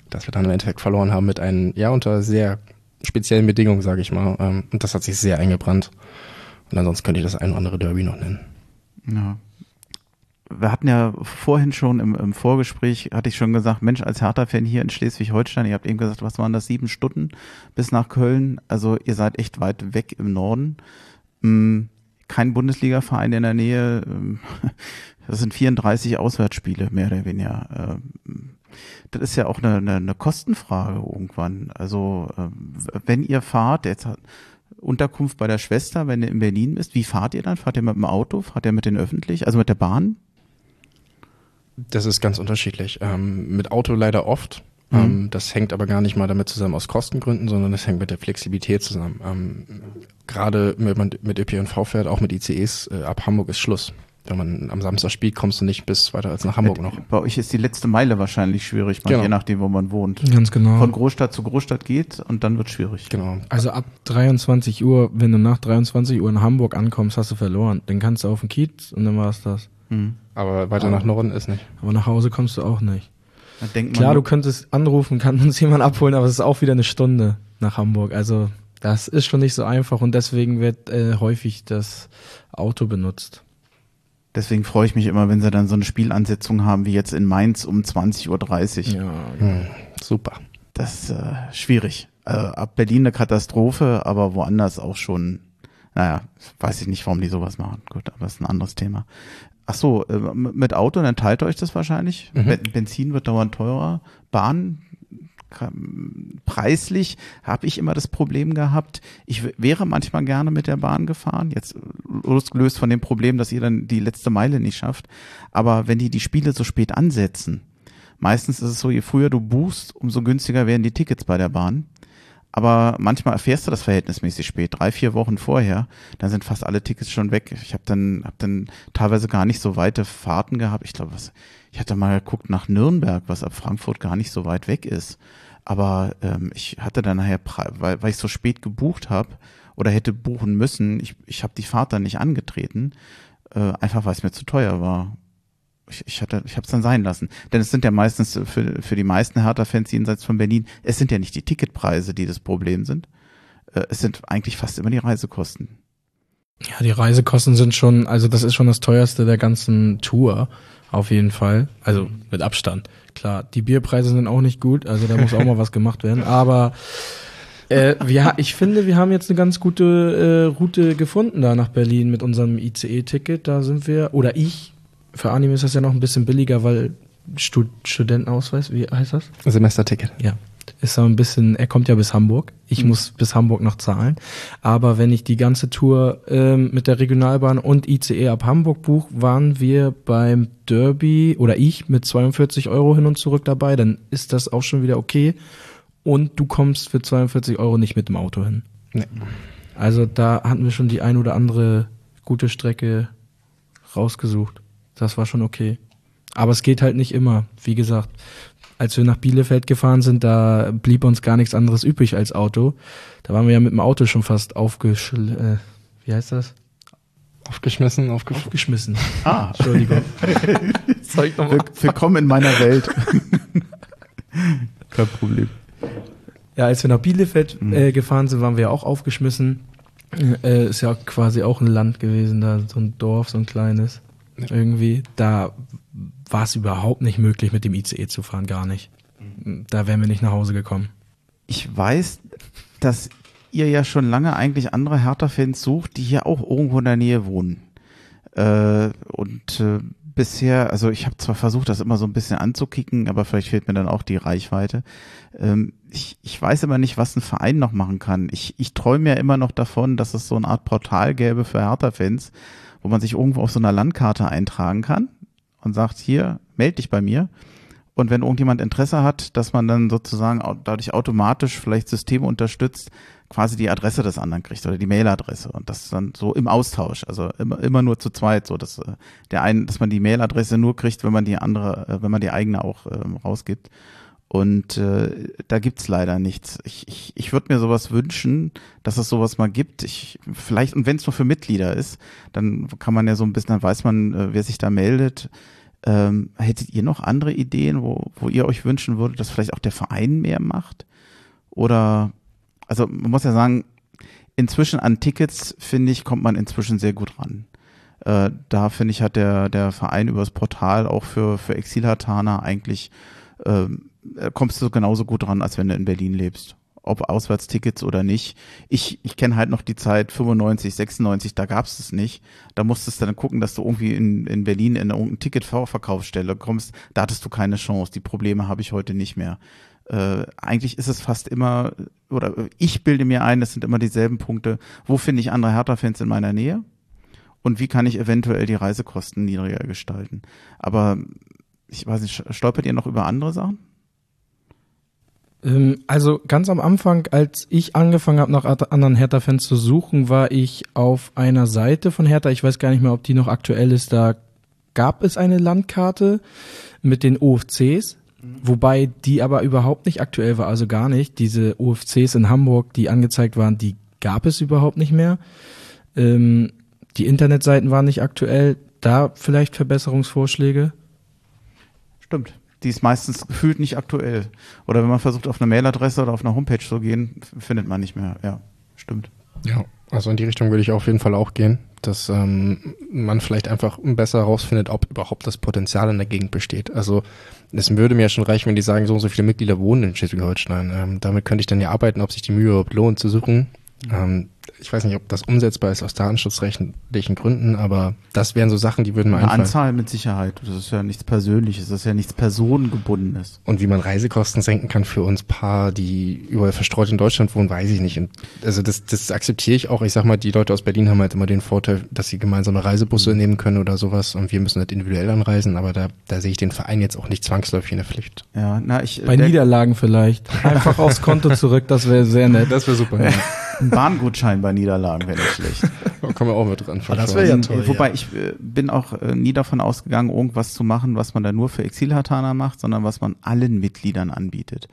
dass wir dann im Endeffekt verloren haben mit einem, ja, unter sehr speziellen Bedingungen, sage ich mal. Ähm, und das hat sich sehr eingebrannt. Und ansonsten könnte ich das ein oder andere Derby noch nennen. Ja. Wir hatten ja vorhin schon im, im Vorgespräch, hatte ich schon gesagt, Mensch, als Hertha-Fan hier in Schleswig-Holstein, ihr habt eben gesagt, was waren das, sieben Stunden bis nach Köln? Also ihr seid echt weit weg im Norden. Hm, Kein Bundesliga-Verein in der Nähe. ähm, (laughs) Das sind 34 Auswärtsspiele, mehr oder weniger. Ähm, Das ist ja auch eine, eine, eine Kostenfrage irgendwann. Also ähm, wenn ihr fahrt, jetzt hat Unterkunft bei der Schwester, wenn ihr in Berlin bist, wie fahrt ihr dann? Fahrt ihr mit dem Auto? Fahrt ihr mit den Öffentlich? Also mit der Bahn? Das ist ganz unterschiedlich. Ähm, mit Auto leider oft. Mhm. Ähm, das hängt aber gar nicht mal damit zusammen aus Kostengründen, sondern das hängt mit der Flexibilität zusammen. Ähm, Gerade wenn man mit ÖPNV fährt, auch mit ICEs, äh, ab Hamburg ist Schluss. Wenn man am Samstag spielt, kommst du nicht bis weiter als nach Hamburg noch. Bei euch ist die letzte Meile wahrscheinlich schwierig, man, Genau. je nachdem, wo man wohnt. Ganz genau. Von Großstadt zu Großstadt geht und dann wird schwierig. Genau. Also ab 23 Uhr, wenn du nach 23 Uhr in Hamburg ankommst, hast du verloren. Dann kannst du auf den Kiez und dann war's das. Hm. Aber weiter nach Norden ist nicht. Aber nach Hause kommst du auch nicht. Klar, du könntest anrufen, kann uns jemand abholen, aber es ist auch wieder eine Stunde nach Hamburg. Also das ist schon nicht so einfach und deswegen wird äh, häufig das Auto benutzt. deswegen freue ich mich immer, wenn sie dann so eine Spielansetzung haben wie jetzt in Mainz um 20.30 Uhr. Ja, Hm, super. Das ist äh, schwierig. Äh, ab Berlin eine Katastrophe, aber woanders auch schon. Naja, weiß ich nicht, warum die sowas machen. Gut, aber das ist ein anderes Thema. Ach so, äh, mit Auto, dann teilt euch das wahrscheinlich. Mhm. Ben- Benzin wird dauernd teurer. Bahn preislich habe ich immer das Problem gehabt. Ich wäre manchmal gerne mit der Bahn gefahren. Jetzt losgelöst von dem Problem, dass ihr dann die letzte Meile nicht schafft. Aber wenn die die Spiele so spät ansetzen, Meistens ist es so, je früher du buchst, umso günstiger werden die Tickets bei der Bahn. Aber manchmal erfährst du das verhältnismäßig spät, drei, vier Wochen vorher, dann sind fast alle Tickets schon weg. Ich habe dann, hab dann teilweise gar nicht so weite Fahrten gehabt. Ich glaube, was, ich hatte mal geguckt nach Nürnberg, was ab Frankfurt gar nicht so weit weg ist. Aber ähm, ich hatte dann nachher, weil, weil ich so spät gebucht habe oder hätte buchen müssen, ich, ich habe die Fahrt dann nicht angetreten, äh, einfach weil es mir zu teuer war ich, ich hatte, ich habe es dann sein lassen. Denn es sind ja meistens für, für die meisten Hertha-Fans jenseits von Berlin, es sind ja nicht die Ticketpreise, die das Problem sind. Äh, Es sind eigentlich fast immer die Reisekosten. Ja, die Reisekosten sind schon, also das ist schon das teuerste der ganzen Tour, auf jeden Fall. Also mit Abstand. Klar, die Bierpreise sind auch nicht gut, also da muss auch mal (laughs) was gemacht werden. Aber äh, wir, ich finde, wir haben jetzt eine ganz gute äh, Route gefunden da nach Berlin mit unserem ICE-Ticket. Da sind wir, oder ich, für Anime ist das ja noch ein bisschen billiger, weil Stud Studentenausweis, wie heißt das? Semesterticket. Ja. Ist so ein bisschen, er kommt ja bis Hamburg. Ich mhm. muss bis Hamburg noch zahlen. Aber wenn ich die ganze Tour ähm, mit der Regionalbahn und ICE ab Hamburg buche, waren wir beim Derby oder ich mit 42 Euro hin und zurück dabei. Dann ist das auch schon wieder okay. Und du kommst für 42 Euro nicht mit dem Auto hin. Nee. Also da hatten wir schon die ein oder andere gute Strecke rausgesucht. Das war schon okay. Aber es geht halt nicht immer. Wie gesagt, als wir nach Bielefeld gefahren sind, da blieb uns gar nichts anderes übrig als Auto. Da waren wir ja mit dem Auto schon fast aufgeschl... Äh, wie heißt das? Aufgeschmissen, aufge aufgeschmissen. Ah, (laughs) Entschuldigung. (laughs) Willkommen in meiner Welt. Kein Problem. Ja, als wir nach Bielefeld mhm. äh, gefahren sind, waren wir ja auch aufgeschmissen. Äh, ist ja quasi auch ein Land gewesen, da so ein Dorf, so ein kleines. Ja. Irgendwie. Da war es überhaupt nicht möglich, mit dem ICE zu fahren, gar nicht. Da wären wir nicht nach Hause gekommen. Ich weiß, dass ihr ja schon lange eigentlich andere Hertha-Fans sucht, die hier auch irgendwo in der Nähe wohnen. Äh, und äh, bisher, also ich habe zwar versucht, das immer so ein bisschen anzukicken, aber vielleicht fehlt mir dann auch die Reichweite. Ähm, ich, ich weiß immer nicht, was ein Verein noch machen kann. Ich, ich träume ja immer noch davon, dass es so eine Art Portal gäbe für Hertha-Fans, wo man sich irgendwo auf so einer Landkarte eintragen kann und sagt, hier, melde dich bei mir. Und wenn irgendjemand Interesse hat, dass man dann sozusagen dadurch automatisch vielleicht Systeme unterstützt, quasi die Adresse des anderen kriegt oder die Mailadresse und das dann so im Austausch, also immer, immer nur zu zweit, so dass äh, der einen, dass man die Mailadresse nur kriegt, wenn man die andere, äh, wenn man die eigene auch ähm, rausgibt. Und äh, da gibt's leider nichts. Ich, ich, ich würde mir sowas wünschen, dass es sowas mal gibt. Ich, vielleicht, und wenn es nur für Mitglieder ist, dann kann man ja so ein bisschen, dann weiß man, äh, wer sich da meldet. Ähm, hättet ihr noch andere Ideen, wo, wo ihr euch wünschen würdet, dass vielleicht auch der Verein mehr macht? Oder, also man muss ja sagen, inzwischen an Tickets, finde ich, kommt man inzwischen sehr gut ran. Äh, da finde ich, hat der, der Verein übers Portal auch für, für Exilhartaner eigentlich ähm, äh, kommst du genauso gut dran, als wenn du in Berlin lebst. Ob Auswärtstickets oder nicht. Ich, ich kenne halt noch die Zeit 95, 96, da gab's es nicht. Da musstest du dann gucken, dass du irgendwie in, in Berlin in irgendeine Ticketverkaufsstelle kommst. Da hattest du keine Chance. Die Probleme habe ich heute nicht mehr. Äh, eigentlich ist es fast immer, oder ich bilde mir ein, es sind immer dieselben Punkte. Wo finde ich andere Hertha-Fans in meiner Nähe? Und wie kann ich eventuell die Reisekosten niedriger gestalten? Aber ich weiß nicht, stolpert ihr noch über andere Sachen? Ähm, also ganz am Anfang, als ich angefangen habe, nach anderen Hertha-Fans zu suchen, war ich auf einer Seite von Hertha, ich weiß gar nicht mehr, ob die noch aktuell ist, da gab es eine Landkarte mit den OFCs, mhm. wobei die aber überhaupt nicht aktuell war, also gar nicht. Diese OFCs in Hamburg, die angezeigt waren, die gab es überhaupt nicht mehr. Ähm, die Internetseiten waren nicht aktuell. Da vielleicht Verbesserungsvorschläge? Stimmt die ist meistens gefühlt nicht aktuell. Oder wenn man versucht, auf eine Mailadresse oder auf eine Homepage zu gehen, findet man nicht mehr. Ja, stimmt. Ja, also in die Richtung würde ich auf jeden Fall auch gehen, dass ähm, man vielleicht einfach besser herausfindet, ob überhaupt das Potenzial in der Gegend besteht. Also es würde mir ja schon reichen, wenn die sagen, so und so viele Mitglieder wohnen in Schleswig-Holstein. Ähm, damit könnte ich dann ja arbeiten, ob sich die Mühe überhaupt lohnt zu suchen. Ähm, ich weiß nicht, ob das umsetzbar ist aus datenschutzrechtlichen Gründen, aber das wären so Sachen, die würden mir Eine einfallen. Anzahl mit Sicherheit. Das ist ja nichts Persönliches, das ist ja nichts Personengebundenes. Und wie man Reisekosten senken kann für uns Paar, die überall verstreut in Deutschland wohnen, weiß ich nicht. Und also das, das akzeptiere ich auch. Ich sag mal, die Leute aus Berlin haben halt immer den Vorteil, dass sie gemeinsame Reisebusse mhm. nehmen können oder sowas und wir müssen halt individuell anreisen, aber da, da sehe ich den Verein jetzt auch nicht zwangsläufig in der Pflicht. Ja, na, ich. Bei Niederlagen vielleicht. (laughs) Einfach aufs Konto zurück, das wäre sehr nett. Das wäre super. Ja. (laughs) Ein Bahngutschein bei Niederlagen wäre nicht schlecht. da kommen wir auch mit dran. Das wäre ja toll. Wobei ja. ich äh, bin auch äh, nie davon ausgegangen, irgendwas zu machen, was man da nur für Exilhartaner macht, sondern was man allen Mitgliedern anbietet.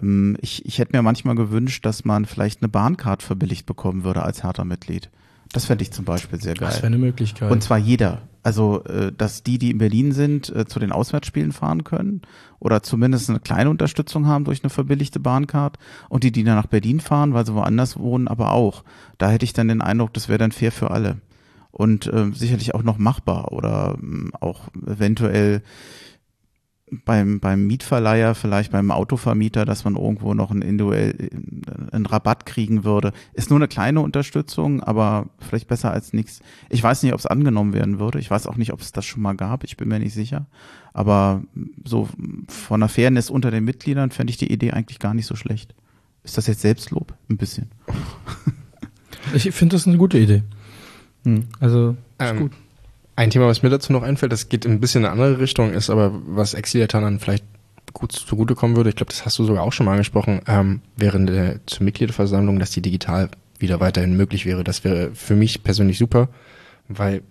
Ähm, ich, ich hätte mir manchmal gewünscht, dass man vielleicht eine Bahncard verbilligt bekommen würde als Hertha-Mitglied. Das fände ich zum Beispiel sehr geil. Das wäre eine Möglichkeit. Und zwar jeder. Also, äh, dass die, die in Berlin sind, äh, zu den Auswärtsspielen fahren können oder zumindest eine kleine Unterstützung haben durch eine verbilligte Bahncard und die, die dann nach Berlin fahren, weil sie woanders wohnen, aber auch. Da hätte ich dann den Eindruck, das wäre dann fair für alle. Und äh, sicherlich auch noch machbar oder äh, auch eventuell beim, beim Mietverleiher, vielleicht beim Autovermieter, dass man irgendwo noch einen, individuell, einen Rabatt kriegen würde. Ist nur eine kleine Unterstützung, aber vielleicht besser als nichts. Ich weiß nicht, ob es angenommen werden würde. Ich weiß auch nicht, ob es das schon mal gab. Ich bin mir nicht sicher. Aber so von der Fairness unter den Mitgliedern fände ich die Idee eigentlich gar nicht so schlecht. Ist das jetzt Selbstlob? Ein bisschen. Ich finde das eine gute Idee. Hm. Also, ist Ähm, gut. Ein Thema, was mir dazu noch einfällt, das geht ein bisschen in eine andere Richtung, ist aber, was Exiliatanern vielleicht gut zugutekommen würde, ich glaube, das hast du sogar auch schon mal angesprochen, ähm, während der zur Mitgliederversammlung, dass die digital wieder weiterhin möglich wäre. Das wäre für mich persönlich super, weil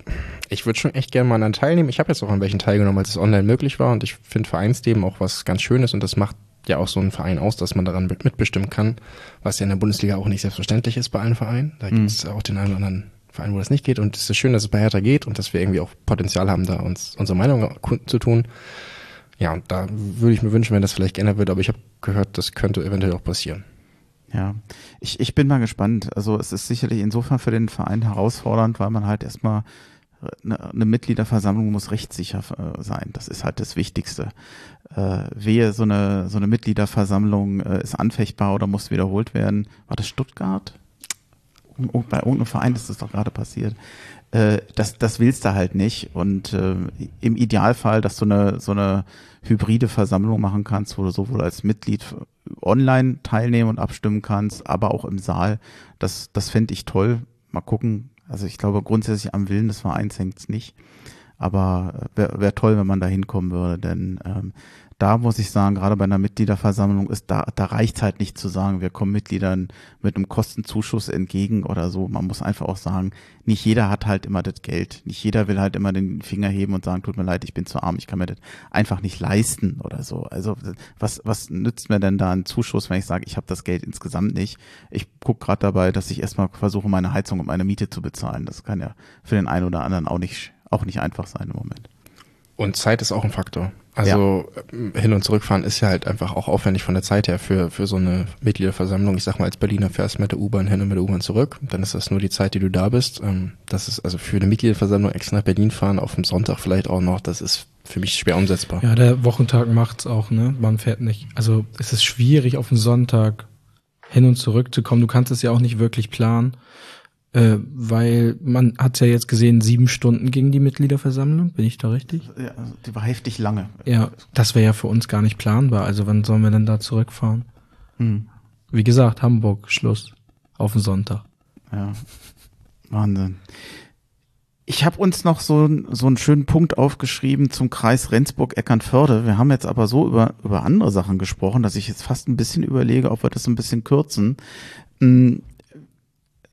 ich würde schon echt gerne mal daran teilnehmen. Ich habe jetzt auch an welchen teilgenommen, als es online möglich war und ich finde Vereinsleben auch was ganz Schönes und das macht ja auch so einen Verein aus, dass man daran mit- mitbestimmen kann, was ja in der Bundesliga auch nicht selbstverständlich ist bei allen Vereinen. Da gibt es auch den einen oder anderen Verein, wo das nicht geht und es ist schön, dass es bei Hertha geht und dass wir irgendwie auch Potenzial haben, da uns unsere Meinung zu tun. Ja, und da würde ich mir wünschen, wenn das vielleicht geändert wird, aber ich habe gehört, das könnte eventuell auch passieren. Ja, ich, ich bin mal gespannt. Also es ist sicherlich insofern für den Verein herausfordernd, weil man halt erstmal eine, eine Mitgliederversammlung muss rechtssicher äh, sein. Das ist halt das Wichtigste. Äh, wehe, so eine, so eine Mitgliederversammlung äh, ist anfechtbar oder muss wiederholt werden. War das Stuttgart? Bei irgendeinem Verein ist das doch gerade passiert. Äh, das, das willst du halt nicht. Und äh, im Idealfall, dass du eine, so eine hybride Versammlung machen kannst, wo du sowohl als Mitglied online teilnehmen und abstimmen kannst, aber auch im Saal. Das, das fände ich toll. Mal gucken. Also ich glaube grundsätzlich am Willen des Vereins hängt's nicht. Aber wäre wär toll, wenn man da hinkommen würde, denn ähm, da muss ich sagen, gerade bei einer Mitgliederversammlung ist da, da reicht halt nicht zu sagen, wir kommen Mitgliedern mit einem Kostenzuschuss entgegen oder so. Man muss einfach auch sagen, nicht jeder hat halt immer das Geld. Nicht jeder will halt immer den Finger heben und sagen, tut mir leid, ich bin zu arm, ich kann mir das einfach nicht leisten oder so. Also was, was nützt mir denn da ein Zuschuss, wenn ich sage, ich habe das Geld insgesamt nicht? Ich gucke gerade dabei, dass ich erstmal versuche, meine Heizung und meine Miete zu bezahlen. Das kann ja für den einen oder anderen auch nicht, auch nicht einfach sein im Moment. Und Zeit ist auch ein Faktor. Also ähm, hin und zurückfahren ist ja halt einfach auch aufwendig von der Zeit her für, für so eine Mitgliederversammlung. Ich sag mal, als Berliner fährst du mit der U-Bahn hin und mit der U-Bahn zurück. Dann ist das nur die Zeit, die du da bist. Ähm, Das ist also für eine Mitgliederversammlung extra nach Berlin fahren, auf dem Sonntag vielleicht auch noch, das ist für mich schwer umsetzbar. Ja, der Wochentag macht's auch, ne? Man fährt nicht. Also es ist schwierig, auf den Sonntag hin und zurück zu kommen. Du kannst es ja auch nicht wirklich planen, äh, weil man hat ja jetzt gesehen, sieben Stunden ging die Mitgliederversammlung. Bin ich da richtig? Ja, also die war heftig lange. Ja, das wäre ja für uns gar nicht planbar. Also wann sollen wir denn da zurückfahren? Hm. Wie gesagt, Hamburg, Schluss. Auf den Sonntag. Ja, Wahnsinn. Ich habe uns noch so, so einen schönen Punkt aufgeschrieben zum Kreis Rendsburg-Eckernförde. Wir haben jetzt aber so über, über andere Sachen gesprochen, dass ich jetzt fast ein bisschen überlege, ob wir das ein bisschen kürzen. Hm,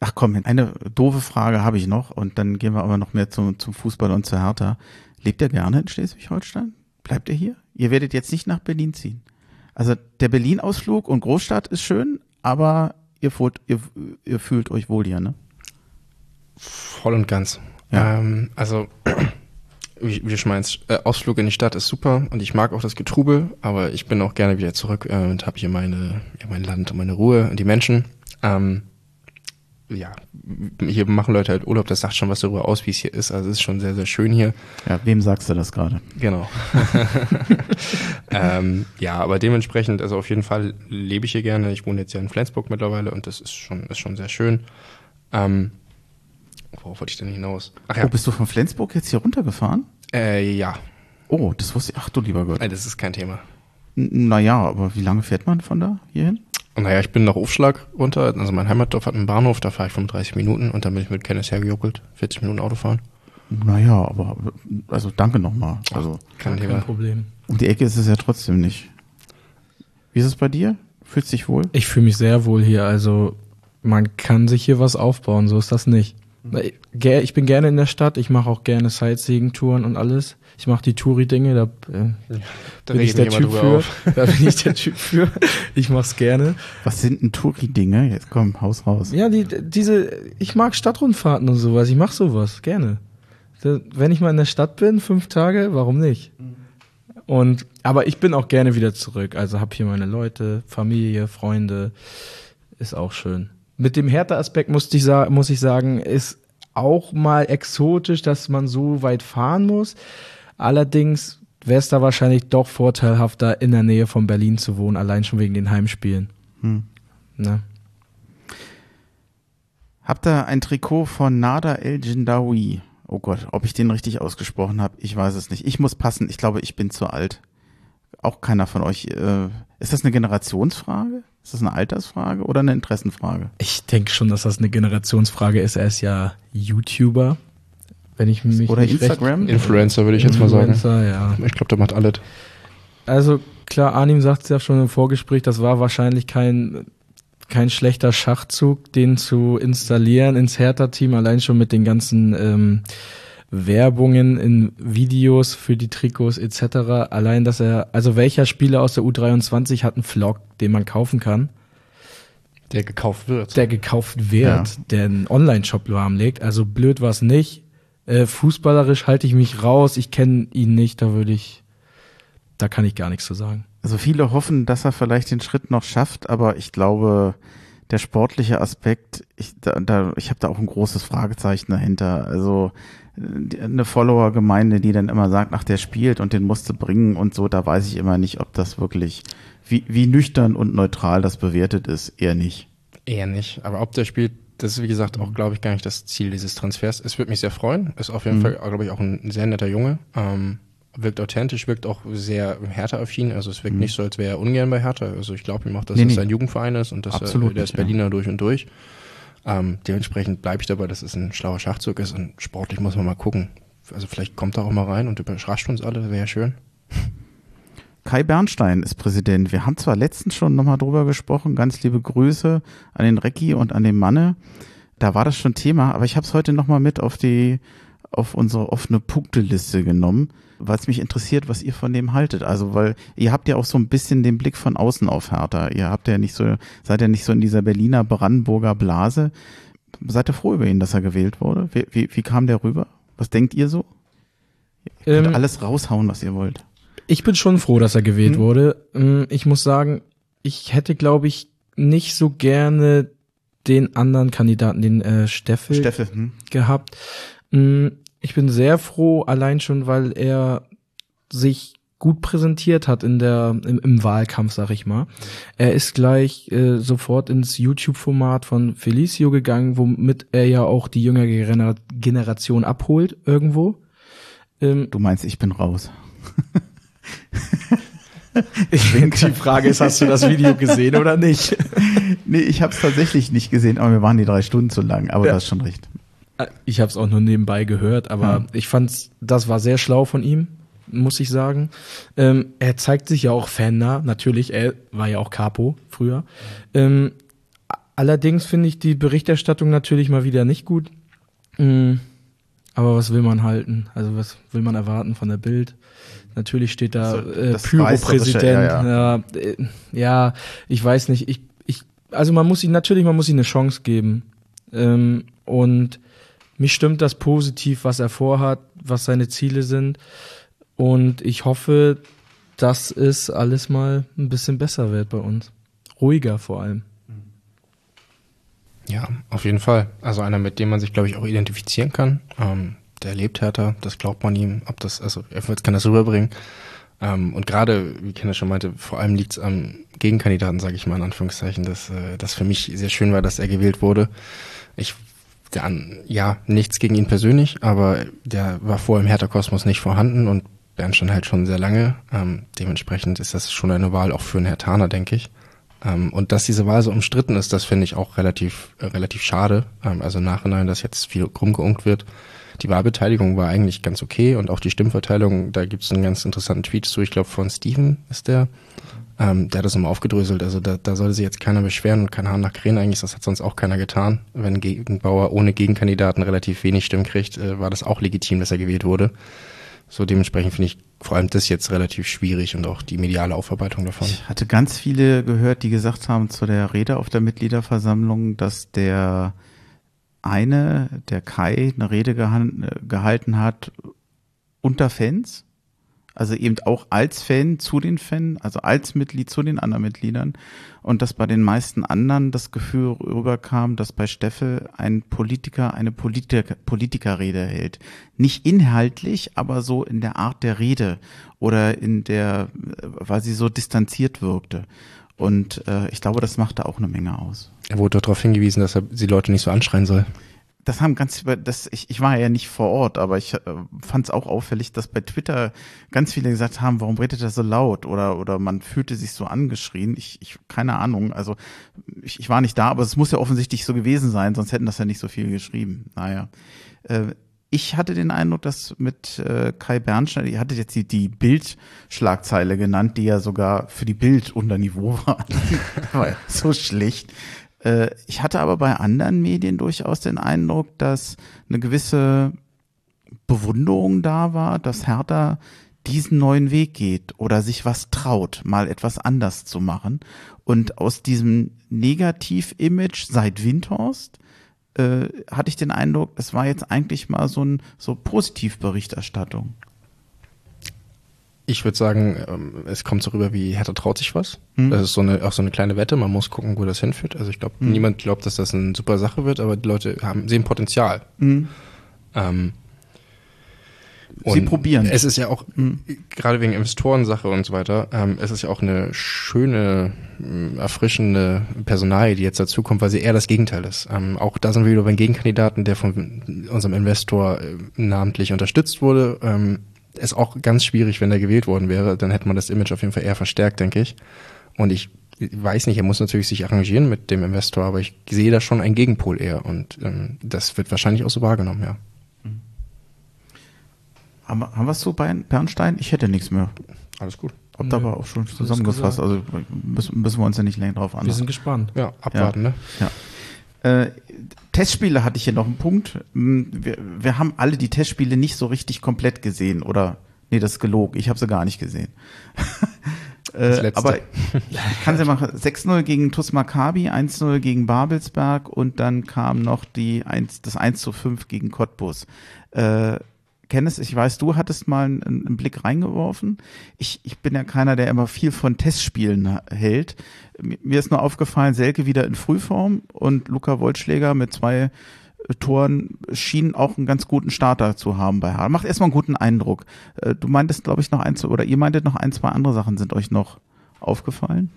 Ach komm, eine doofe Frage habe ich noch und dann gehen wir aber noch mehr zum, zum Fußball und zur Hertha. Lebt ihr gerne in Schleswig-Holstein? Bleibt ihr hier? Ihr werdet jetzt nicht nach Berlin ziehen. Also der Berlin-Ausflug und Großstadt ist schön, aber ihr, fühlt, ihr, ihr fühlt euch wohl hier, ne? Voll und ganz. Ja. Ähm, also, (clears throat) wie, wie du schon meinst, äh, Ausflug in die Stadt ist super und ich mag auch das Getrubel, aber ich bin auch gerne wieder zurück äh, und habe hier meine, ja, mein Land und meine Ruhe und die Menschen. Ähm, ja, hier machen Leute halt Urlaub, das sagt schon was darüber aus, wie es hier ist. Also es ist schon sehr, sehr schön hier. Ja, wem sagst du das gerade? Genau. (laughs) ähm, ja, aber dementsprechend, also auf jeden Fall lebe ich hier gerne. Ich wohne jetzt ja in Flensburg mittlerweile und das ist schon, ist schon sehr schön. Ähm, worauf wollte ich denn hinaus? Ach ja, Oh, bist du von Flensburg jetzt hier runtergefahren? äh, ja, Oh, das wusste ich. Ach du lieber Gott. Nein, das ist kein Thema. N- Naja, aber wie lange fährt man von da hierhin? Und naja, ich bin nach Aufschlag runter, also mein Heimatdorf hat einen Bahnhof, da fahre ich 35 Minuten und dann bin ich mit Kenneth hergejuckelt, 40 Minuten Autofahren. Naja, aber also danke nochmal. Also Kein Kein. Problem. um die Ecke ist es ja trotzdem nicht. Wie ist es bei dir? Fühlst dich wohl? Ich fühle mich sehr wohl hier. Also man kann sich hier was aufbauen, so ist das nicht. Ich bin gerne in der Stadt, ich mache auch gerne Sightseeing-Touren und alles. Ich mache die Touri-Dinge, da, äh, Da bin ich der Typ für. auf. Da bin ich der Typ für. Ich mach's gerne. Was sind denn Touri-Dinge? Jetzt komm, Haus raus. Ja, die, diese, ich mag Stadtrundfahrten und sowas. Ich mach sowas gerne. Wenn ich mal in der Stadt bin, fünf Tage, warum nicht? Und, aber ich bin auch gerne wieder zurück. Also hab hier meine Leute, Familie, Freunde. Ist auch schön. Mit dem Hertha-Aspekt musste ich sa muss ich sagen, ist auch mal exotisch, dass man so weit fahren muss. Allerdings wäre es da wahrscheinlich doch vorteilhafter, in der Nähe von Berlin zu wohnen, allein schon wegen den Heimspielen. Hm. Ne? Habt ihr ein Trikot von Nada El Jindawi? Oh Gott, ob ich den richtig ausgesprochen habe, ich weiß es nicht. Ich muss passen, ich glaube, ich bin zu alt. Auch keiner von euch. Äh, ist das eine Generationsfrage? Ist das eine Altersfrage oder eine Interessenfrage? Ich denke schon, dass das eine Generationsfrage ist. Er ist ja YouTuber. Wenn ich mich oder Instagram? Influencer würde ich jetzt mal sagen. Ja. Ich glaube, der macht alles. Also klar, Arnim sagt es ja schon im Vorgespräch, das war wahrscheinlich kein kein schlechter Schachzug, den zu installieren ins Hertha-Team, allein schon mit den ganzen ähm, Werbungen in Videos für die Trikots etc. Allein, dass er, also welcher Spieler aus der U23 hat einen Vlog, den man kaufen kann? Der gekauft wird. Der gekauft wird, ja. der einen Online-Shop lahmlegt. Also blöd war es nicht. Äh, fußballerisch halte ich mich raus. Ich kenne ihn nicht, da würde ich, da kann ich gar nichts zu sagen. Also viele hoffen, dass er vielleicht den Schritt noch schafft, aber ich glaube, der sportliche Aspekt, ich, da, da, ich habe da auch ein großes Fragezeichen dahinter. Also eine Follower-Gemeinde, die dann immer sagt, ach, der spielt und den musste bringen und so, da weiß ich immer nicht, ob das wirklich, wie, wie nüchtern und neutral das bewertet ist, eher nicht. Eher nicht, aber ob der spielt, das ist wie gesagt auch, glaube ich, gar nicht das Ziel dieses Transfers. Es würde mich sehr freuen, ist auf jeden mhm. Fall, glaube ich, auch ein sehr netter Junge. Ähm, wirkt authentisch, wirkt auch sehr Hertha-affin. Also es wirkt mhm. nicht so, als wäre er ungern bei Hertha. Also ich glaube ihm auch, dass nee, es nee. ein Jugendverein ist und dass Absolut er, der ist Berliner ja. durch und durch. Ähm, dementsprechend bleibe ich dabei, dass es ein schlauer Schachzug ist und sportlich muss man mal gucken. Also vielleicht kommt er auch mal rein und überrascht uns alle, wäre ja schön. Kai Bernstein ist Präsident. Wir haben zwar letztens schon nochmal drüber gesprochen, ganz liebe Grüße an den Recki und an den Manne. Da war das schon Thema, aber ich habe es heute nochmal mit auf die auf unsere offene Punkteliste genommen, weil es mich interessiert, was ihr von dem haltet. Also, weil ihr habt ja auch so ein bisschen den Blick von außen auf Hertha. Ihr habt ja nicht so, seid ja nicht so in dieser Berliner Brandenburger Blase. Seid ihr froh über ihn, dass er gewählt wurde? Wie, wie, wie kam der rüber? Was denkt ihr so? Ihr könnt ähm, alles raushauen, was ihr wollt. Ich bin schon froh, dass er gewählt hm. wurde. Ähm, ich muss sagen, ich hätte, glaube ich, nicht so gerne den anderen Kandidaten, den äh, Steffel, Steffel hm. gehabt. Ich bin sehr froh, allein schon, weil er sich gut präsentiert hat in der im, im Wahlkampf, sag ich mal. Er ist gleich äh, sofort ins YouTube-Format von Felicio gegangen, womit er ja auch die jüngere Generation abholt irgendwo. Ähm, du meinst, ich bin raus. (laughs) ich denke, die Frage ist, hast du das Video gesehen oder nicht? (laughs) nee, ich habe es tatsächlich nicht gesehen, aber wir waren die drei Stunden zu lang, aber ja. du hast schon recht. Ich habe es auch nur nebenbei gehört, aber ja. ich fand's, das war sehr schlau von ihm, muss ich sagen. Ähm, er zeigt sich ja auch fannah, natürlich, er war ja auch Capo früher. Ähm, allerdings finde ich die Berichterstattung natürlich mal wieder nicht gut. Mhm. Aber was will man halten? Also was will man erwarten von der Bild? Natürlich steht da also, äh, Pyro-Präsident. Ja, ja. Ja, äh, ja, ich weiß nicht. Ich, ich, also man muss ihm natürlich, man muss ihm eine Chance geben. Ähm, und mich stimmt das positiv, was er vorhat, was seine Ziele sind. Und ich hoffe, dass es alles mal ein bisschen besser wird bei uns. Ruhiger vor allem. Ja, auf jeden Fall. Also einer, mit dem man sich, glaube ich, auch identifizieren kann. Ähm, der lebt härter, das glaubt man ihm. Ob das, also er kann das rüberbringen. Ähm, und gerade, wie Kenner schon meinte, vor allem liegt es am Gegenkandidaten, sage ich mal in Anführungszeichen, dass äh, das für mich sehr schön war, dass er gewählt wurde. Ich der, ja, nichts gegen ihn persönlich, aber der war vorher im Hertha-Kosmos nicht vorhanden und Bernstein halt schon sehr lange. Ähm, dementsprechend ist das schon eine Wahl auch für einen Hertaner, denke ich. Ähm, und dass diese Wahl so umstritten ist, das finde ich auch relativ, äh, relativ schade. Ähm, also Nachhinein, dass jetzt viel rumgeunkt wird. Die Wahlbeteiligung war eigentlich ganz okay und auch die Stimmverteilung, da gibt es einen ganz interessanten Tweet zu, ich glaube von Steven ist der, ähm, der hat das nochmal aufgedröselt. Also da, da sollte sich jetzt keiner beschweren und kein Hahn nach Krähen eigentlich. Das hat sonst auch keiner getan. Wenn Gegenbauer ohne Gegenkandidaten relativ wenig Stimmen kriegt, äh, war das auch legitim, dass er gewählt wurde. So dementsprechend finde ich vor allem das jetzt relativ schwierig und auch die mediale Aufarbeitung davon. Ich hatte ganz viele gehört, die gesagt haben zu der Rede auf der Mitgliederversammlung, dass der eine, der Kai, eine Rede gehalten hat unter Fans Also eben auch als Fan zu den Fan, also als Mitglied zu den anderen Mitgliedern. Und dass bei den meisten anderen das Gefühl rüberkam, dass bei Steffel ein Politiker eine Politiker, Politikerrede hält. Nicht inhaltlich, aber so in der Art der Rede oder in der, weil sie so distanziert wirkte. Und äh, ich glaube, das machte auch eine Menge aus. Er wurde darauf hingewiesen, dass er die Leute nicht so anschreien soll das haben ganz das ich, ich war ja nicht vor Ort, aber ich äh, fand es auch auffällig, dass bei Twitter ganz viele gesagt haben, warum redet er so laut oder oder man fühlte sich so angeschrien. Ich, ich keine Ahnung, also ich, ich war nicht da, aber es muss ja offensichtlich so gewesen sein, sonst hätten das ja nicht so viel geschrieben. Naja. Äh, ich hatte den Eindruck, dass mit äh, Kai Bernstein, ihr hattet jetzt die, die Bild-Schlagzeile genannt, die ja sogar für die Bild unter Niveau (laughs) war. war ja so schlecht. Äh, ich hatte aber bei anderen Medien durchaus den Eindruck, dass eine gewisse Bewunderung da war, dass Hertha diesen neuen Weg geht oder sich was traut, mal etwas anders zu machen. Und aus diesem Negativ-Image seit Windhorst äh, hatte ich den Eindruck, es war jetzt eigentlich mal so ein so Positivberichterstattung. Ich würde sagen, ähm, es kommt so rüber wie Hertha traut sich was. Mhm. Das ist so eine, auch so eine kleine Wette. Man muss gucken, wo das hinführt. Also ich glaube, mhm. niemand glaubt, dass das eine super Sache wird, aber die Leute haben, sehen Potenzial. Mhm. Ähm, Sie probieren. Es ist ja auch, mhm. gerade wegen Investorensache und so weiter, ähm, es ist ja auch eine schöne, äh, erfrischende Personalie, die jetzt dazukommt, weil sie eher das Gegenteil ist. Ähm, auch da sind wir wieder beim Gegenkandidaten, der von unserem Investor äh, namentlich unterstützt wurde. Ähm, ist auch ganz schwierig, wenn er gewählt worden wäre. Dann hätte man das Image auf jeden Fall eher verstärkt, denke ich. Und ich weiß nicht, er muss natürlich sich arrangieren mit dem Investor, aber ich sehe da schon einen Gegenpol eher. Und ähm, das wird wahrscheinlich auch so wahrgenommen, ja. Haben, haben wir es so bei Bernstein? Ich hätte nichts mehr. Alles gut. Habt aber auch schon zusammengefasst. Also müssen, müssen wir uns ja nicht länger drauf an. Wir sind gespannt. Ja, abwarten, ja. ne? Ja. Äh, Testspiele hatte ich hier noch einen Punkt. Hm, wir, wir haben alle die Testspiele nicht so richtig komplett gesehen, oder? Nee, das ist gelogen. Ich habe sie gar nicht gesehen. (laughs) äh, aber (laughs) ich kann sie machen. 6-0 gegen TuS Maccabi, 1-0 gegen Babelsberg und dann kam noch die 1, das 1 zu 5 gegen Cottbus. Äh, Kenneth, ich weiß, du hattest mal einen, einen, Blick reingeworfen. Ich, ich bin ja keiner, der immer viel von Testspielen hält. Mir ist nur aufgefallen, Selke wieder in Frühform und Luca Wollschläger mit zwei äh, Toren schien auch einen ganz guten Starter zu haben bei Haar. Macht erstmal einen guten Eindruck. Äh, du meintest, glaube ich, noch eins, oder ihr meintet noch ein, zwei andere Sachen sind euch noch aufgefallen?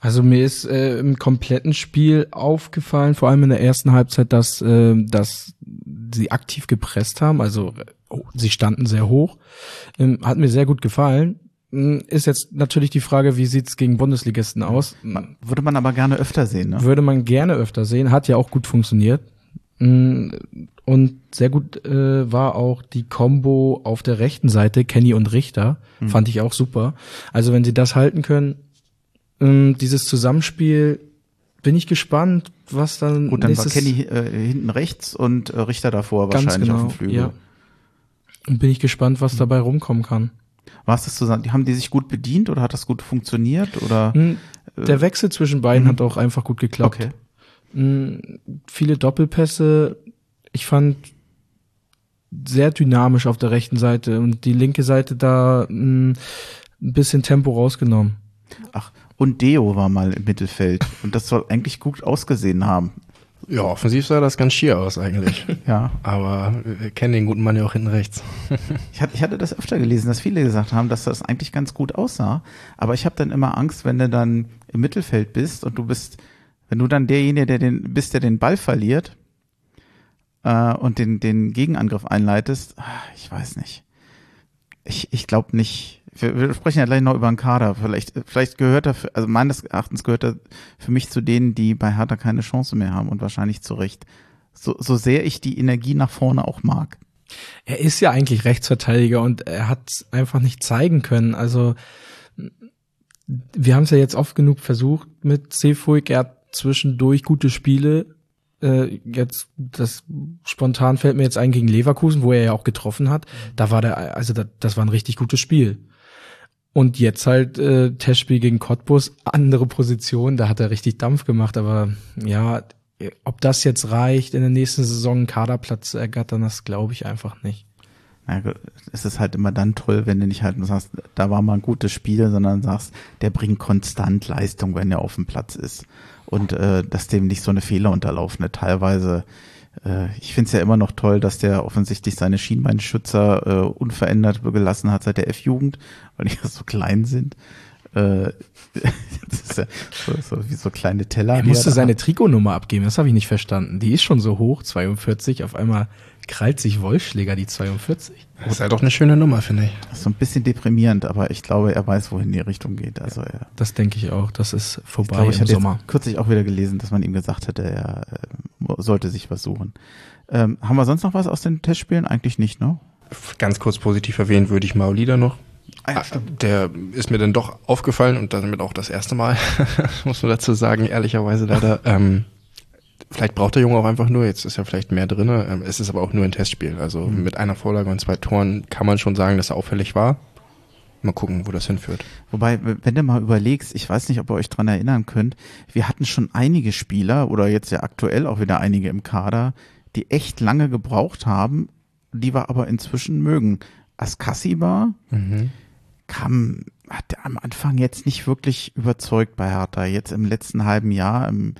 Also mir ist äh, im kompletten Spiel aufgefallen, vor allem in der ersten Halbzeit, dass, äh, dass sie aktiv gepresst haben. Also oh, sie standen sehr hoch. Ähm, hat mir sehr gut gefallen. Hm, ist jetzt natürlich die Frage, wie sieht's gegen Bundesligisten aus? Würde man aber gerne öfter sehen, ne? Würde man gerne öfter sehen. Hat ja auch gut funktioniert. Hm, und sehr gut äh, war auch die Combo auf der rechten Seite, Kenny und Richter. Mhm. Fand ich auch super. Also wenn sie das halten können, ähm, dieses Zusammenspiel, bin ich gespannt, was dann. Gut, dann war Kenny äh, hinten rechts und äh, Richter davor wahrscheinlich genau, auf dem Flügel. Ja. Und bin ich gespannt, was dabei rumkommen kann. War es das zusammen? Haben die sich gut bedient oder hat das gut funktioniert? Oder hm, der Wechsel zwischen beiden mhm. hat auch einfach gut geklappt. Okay. Hm, viele Doppelpässe. Ich fand sehr dynamisch auf der rechten Seite und die linke Seite da hm, ein bisschen Tempo rausgenommen. Ach, und Deo war mal im Mittelfeld und das soll eigentlich gut ausgesehen haben. Ja, offensiv sah das ganz schier aus eigentlich. (laughs) ja. Aber wir kennen den guten Mann ja auch hinten rechts. (laughs) ich, hatte, ich hatte das öfter gelesen, dass viele gesagt haben, dass das eigentlich ganz gut aussah. Aber ich habe dann immer Angst, wenn du dann im Mittelfeld bist und du bist, wenn du dann derjenige, der den bist, der den Ball verliert äh, und den, den Gegenangriff einleitest, ah, ich weiß nicht. Ich, ich glaube nicht, wir, wir sprechen ja gleich noch über einen Kader. Vielleicht, vielleicht gehört er, für, also meines Erachtens gehört er für mich zu denen, die bei Hertha keine Chance mehr haben und wahrscheinlich zu Recht. So, so sehr ich die Energie nach vorne auch mag. Er ist ja eigentlich Rechtsverteidiger und er hat einfach nicht zeigen können. Also wir haben es ja jetzt oft genug versucht mit Seefuig. Er hat zwischendurch gute Spiele. Äh, jetzt das spontan fällt mir jetzt ein gegen Leverkusen, wo er ja auch getroffen hat. Da war der, also da, das war ein richtig gutes Spiel. Und jetzt halt äh, Testspiel gegen Cottbus, andere Position, da hat er richtig Dampf gemacht, aber ja, ob das jetzt reicht, in der nächsten Saison einen Kaderplatz zu ergattern, das glaube ich einfach nicht. Ja, es ist halt immer dann toll, wenn du nicht halt sagst, da war mal ein gutes Spiel, sondern sagst, der bringt konstant Leistung, wenn er auf dem Platz ist. Und äh, dass dem nicht so eine Fehler unterlaufen. Teilweise, ich finde es ja immer noch toll, dass der offensichtlich seine Schienbeinschützer äh, unverändert gelassen hat seit der F-Jugend, weil die ja so klein sind. Äh, (laughs) das ist ja so, so wie so kleine Teller. Er musste seine Trikotnummer abgeben, das habe ich nicht verstanden. Die ist schon so hoch, 42, auf einmal krallt sich Wollschläger die 42. Das ist ja doch eine schöne Nummer, finde ich. Das ist so ein bisschen deprimierend, aber ich glaube, er weiß, wohin die Richtung geht. Also er, Das denke ich auch, das ist vorbei ich glaube, ich im hatte Sommer. jetzt kürzlich auch wieder gelesen, dass man ihm gesagt hätte, er äh, sollte sich was suchen. Ähm, haben wir sonst noch was aus den Testspielen? Eigentlich nicht, ne? Ganz kurz positiv erwähnen würde ich Maolida noch. Ah, Der ist mir dann doch aufgefallen und damit auch das erste Mal, (laughs) muss man dazu sagen, ehrlicherweise leider. Ähm, vielleicht braucht der Junge auch einfach nur, jetzt ist ja vielleicht mehr drinne. Ähm, es ist aber auch nur ein Testspiel. Also mit einer Vorlage und zwei Toren kann man schon sagen, dass er auffällig war. Mal gucken, wo das hinführt. Wobei, wenn du mal überlegst, ich weiß nicht, ob ihr euch dran erinnern könnt, wir hatten schon einige Spieler oder jetzt ja aktuell auch wieder einige im Kader, die echt lange gebraucht haben, die wir aber inzwischen mögen. Askasiba kam, hat am Anfang jetzt nicht wirklich überzeugt bei Hertha. Jetzt im letzten halben Jahr ähm,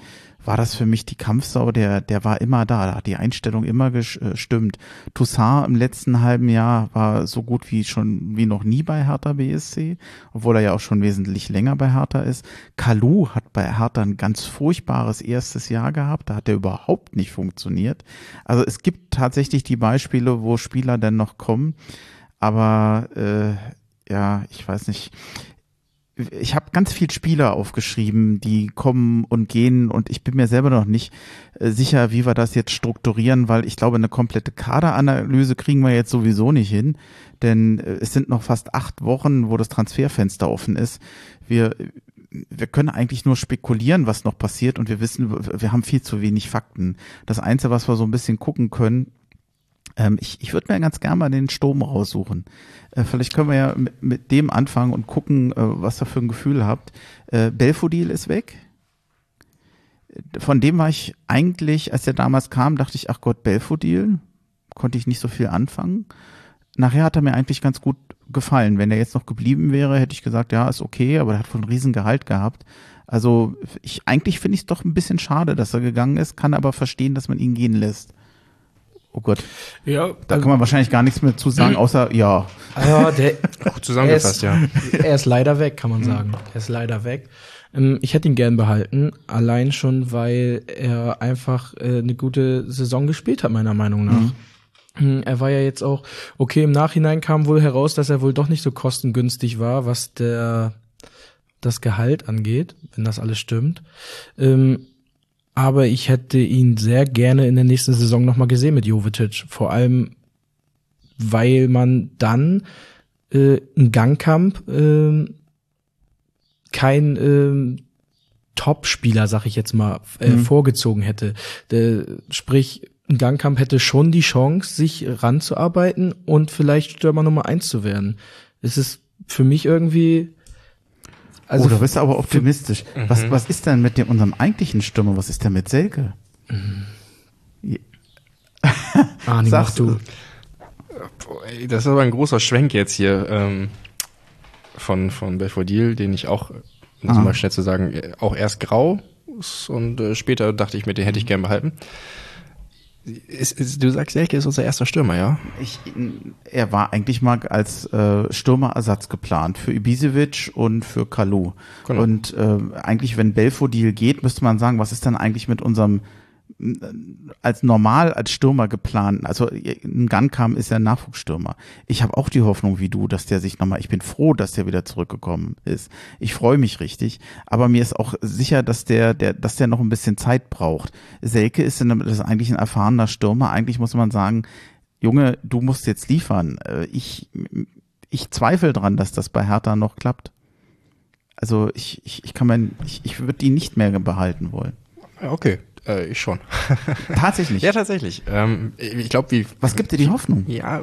war das für mich die Kampfsau, der, der war immer da, da hat die Einstellung immer gestimmt. Toussaint im letzten halben Jahr war so gut wie schon, wie noch nie bei Hertha BSC, obwohl er ja auch schon wesentlich länger bei Hertha ist. Kalu hat bei Hertha ein ganz furchtbares erstes Jahr gehabt, da hat er überhaupt nicht funktioniert. Also es gibt tatsächlich die Beispiele, wo Spieler dann noch kommen, aber äh, ja, ich weiß nicht. Ich habe ganz viel Spieler aufgeschrieben, die kommen und gehen und ich bin mir selber noch nicht äh, sicher, wie wir das jetzt strukturieren, weil ich glaube, eine komplette Kaderanalyse kriegen wir jetzt sowieso nicht hin, denn äh, es sind noch fast acht Wochen, wo das Transferfenster offen ist. Wir wir können eigentlich nur spekulieren, was noch passiert und wir wissen, wir haben viel zu wenig Fakten. Das Einzige, was wir so ein bisschen gucken können, ähm, ich, ich würde mir ganz gerne mal den Sturm raussuchen. Äh, vielleicht können wir ja mit, mit dem anfangen und gucken, äh, was ihr für ein Gefühl habt. Äh, Belfodil ist weg. Von dem war ich eigentlich, als er damals kam, dachte ich, ach Gott, Belfodil, konnte ich nicht so viel anfangen. Nachher hat er mir eigentlich ganz gut gefallen. Wenn er jetzt noch geblieben wäre, hätte ich gesagt, ja, ist okay, aber er hat wohl einen riesen Gehalt gehabt. Also ich eigentlich finde ich es doch ein bisschen schade, dass er gegangen ist, kann aber verstehen, dass man ihn gehen lässt. Oh Gott, Ja, da kann man wahrscheinlich gar nichts mehr zu sagen, außer ja. ja der, (laughs) Gut zusammengefasst, ja. er ist leider weg, kann man sagen. Er ist leider weg. Ähm, Ich hätte ihn gern behalten, allein schon, weil er einfach äh, eine gute Saison gespielt hat, meiner Meinung nach. Mm, Er war ja jetzt auch, okay, im Nachhinein kam wohl heraus, dass er wohl doch nicht so kostengünstig war, was der, das Gehalt angeht, wenn das alles stimmt. Ähm, aber ich hätte ihn sehr gerne in der nächsten Saison nochmal gesehen mit Jovetic. Vor allem, weil man dann äh, einen Gangkamp ähm, kein ähm, Top-Spieler, sag ich jetzt mal, äh, vorgezogen hätte. Äh, sprich, ein Gangkamp hätte schon die Chance, sich ranzuarbeiten und vielleicht Stürmer Nummer eins zu werden. Es ist für mich irgendwie. Also oh, du bist aber optimistisch. Was, was ist denn mit dem unserem eigentlichen Stürmer? Was ist denn mit Selke? Arni, mach sagst du. du. Boah, ey, Das ist aber ein großer Schwenk jetzt hier ähm, von, von Belfodil, den ich auch, um Ah. mal schnell zu sagen, äh, auch erst grau und äh, später dachte ich mir, den hätte ich gern behalten. Ist, ist, du sagst, Selke ist unser erster Stürmer, ja? Ich, er war eigentlich mal als äh, Stürmerersatz geplant für Ibisevic und für Kalu. Genau. Und äh, eigentlich, wenn Belfodil geht, müsste man sagen, was ist dann eigentlich mit unserem als normal als Stürmer geplanten, also ein Gun ist ja ein Nachwuchsstürmer. Ich habe auch die Hoffnung wie du, dass der sich nochmal, ich bin froh, dass der wieder zurückgekommen ist. Ich freue mich richtig, aber mir ist auch sicher, dass der, der, dass der noch ein bisschen Zeit braucht. Selke ist, in, ist eigentlich ein erfahrener Stürmer. Eigentlich muss man sagen, Junge, du musst jetzt liefern. Äh, Ich, ich zweifle dran, dass das bei Hertha noch klappt. Also ich, ich, ich kann mein, ich, ich würde die nicht mehr behalten wollen. Okay. Äh, ich schon. (laughs) Tatsächlich. ja, tatsächlich. Ähm, ich glaube, wie. Was gibt dir die Hoffnung? Ja,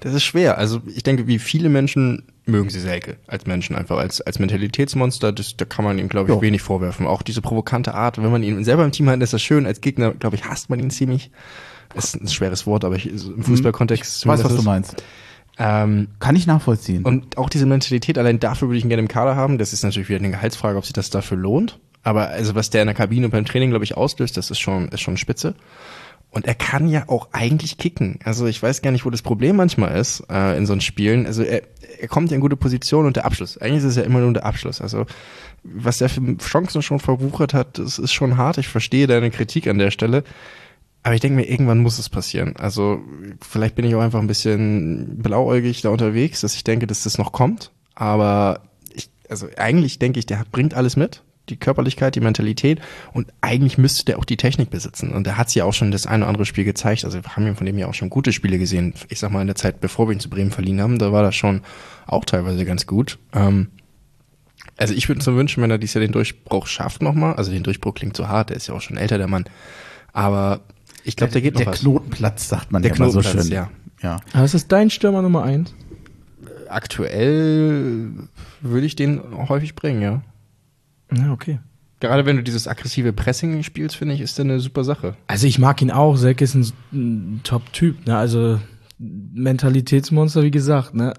das ist schwer. Also ich denke, wie viele Menschen mögen sie Selke als Menschen einfach, als, als Mentalitätsmonster, das, da kann man ihm, glaube ich, Jo. wenig vorwerfen. Auch diese provokante Art, wenn man ihn selber im Team hat, ist das schön. Als Gegner, glaube ich, hasst man ihn ziemlich. ist ein schweres Wort, aber ich, im Fußballkontext. Ich weiß, was du meinst. Ähm, Kann ich nachvollziehen. Und auch diese Mentalität, allein dafür würde ich ihn gerne im Kader haben. Das ist natürlich wieder eine Gehaltsfrage, ob sich das dafür lohnt. Aber also was der in der Kabine beim Training, glaube ich, auslöst, das ist schon, ist schon spitze. Und er kann ja auch eigentlich kicken. Also ich weiß gar nicht, wo das Problem manchmal ist äh, in so einen Spielen. Also er, er kommt ja in gute Position und der Abschluss. Eigentlich ist es ja immer nur der Abschluss. Also was der für Chancen schon verwuchert hat, das ist schon hart. Ich verstehe deine Kritik an der Stelle. Aber ich denke mir, irgendwann muss es passieren. Also vielleicht bin ich auch einfach ein bisschen blauäugig da unterwegs, dass ich denke, dass das noch kommt. Aber ich, also eigentlich denke ich, der bringt alles mit die Körperlichkeit, die Mentalität und eigentlich müsste der auch die Technik besitzen. Und der hat ja auch schon das eine oder andere Spiel gezeigt. Also wir haben ja von dem ja auch schon gute Spiele gesehen. Ich sag mal in der Zeit, bevor wir ihn zu Bremen verliehen haben, da war das schon auch teilweise ganz gut. Ähm, also ich würde uns so wünschen, wenn er dies Jahr den Durchbruch schafft nochmal. Also den Durchbruch klingt zu hart, der ist ja auch schon älter, der Mann. Aber ich glaube, der geht noch der was. Der Knotenplatz sagt man der ja immer so schön. Ja. ja. Aber ist das dein Stürmer Nummer eins? Aktuell würde ich den häufig bringen, ja. Ja, okay. Gerade wenn du dieses aggressive Pressing spielst, finde ich, ist der eine super Sache. Also ich mag ihn auch. Selke ist ein, ein Top-Typ. Ne? Also Mentalitätsmonster, wie gesagt. Ne?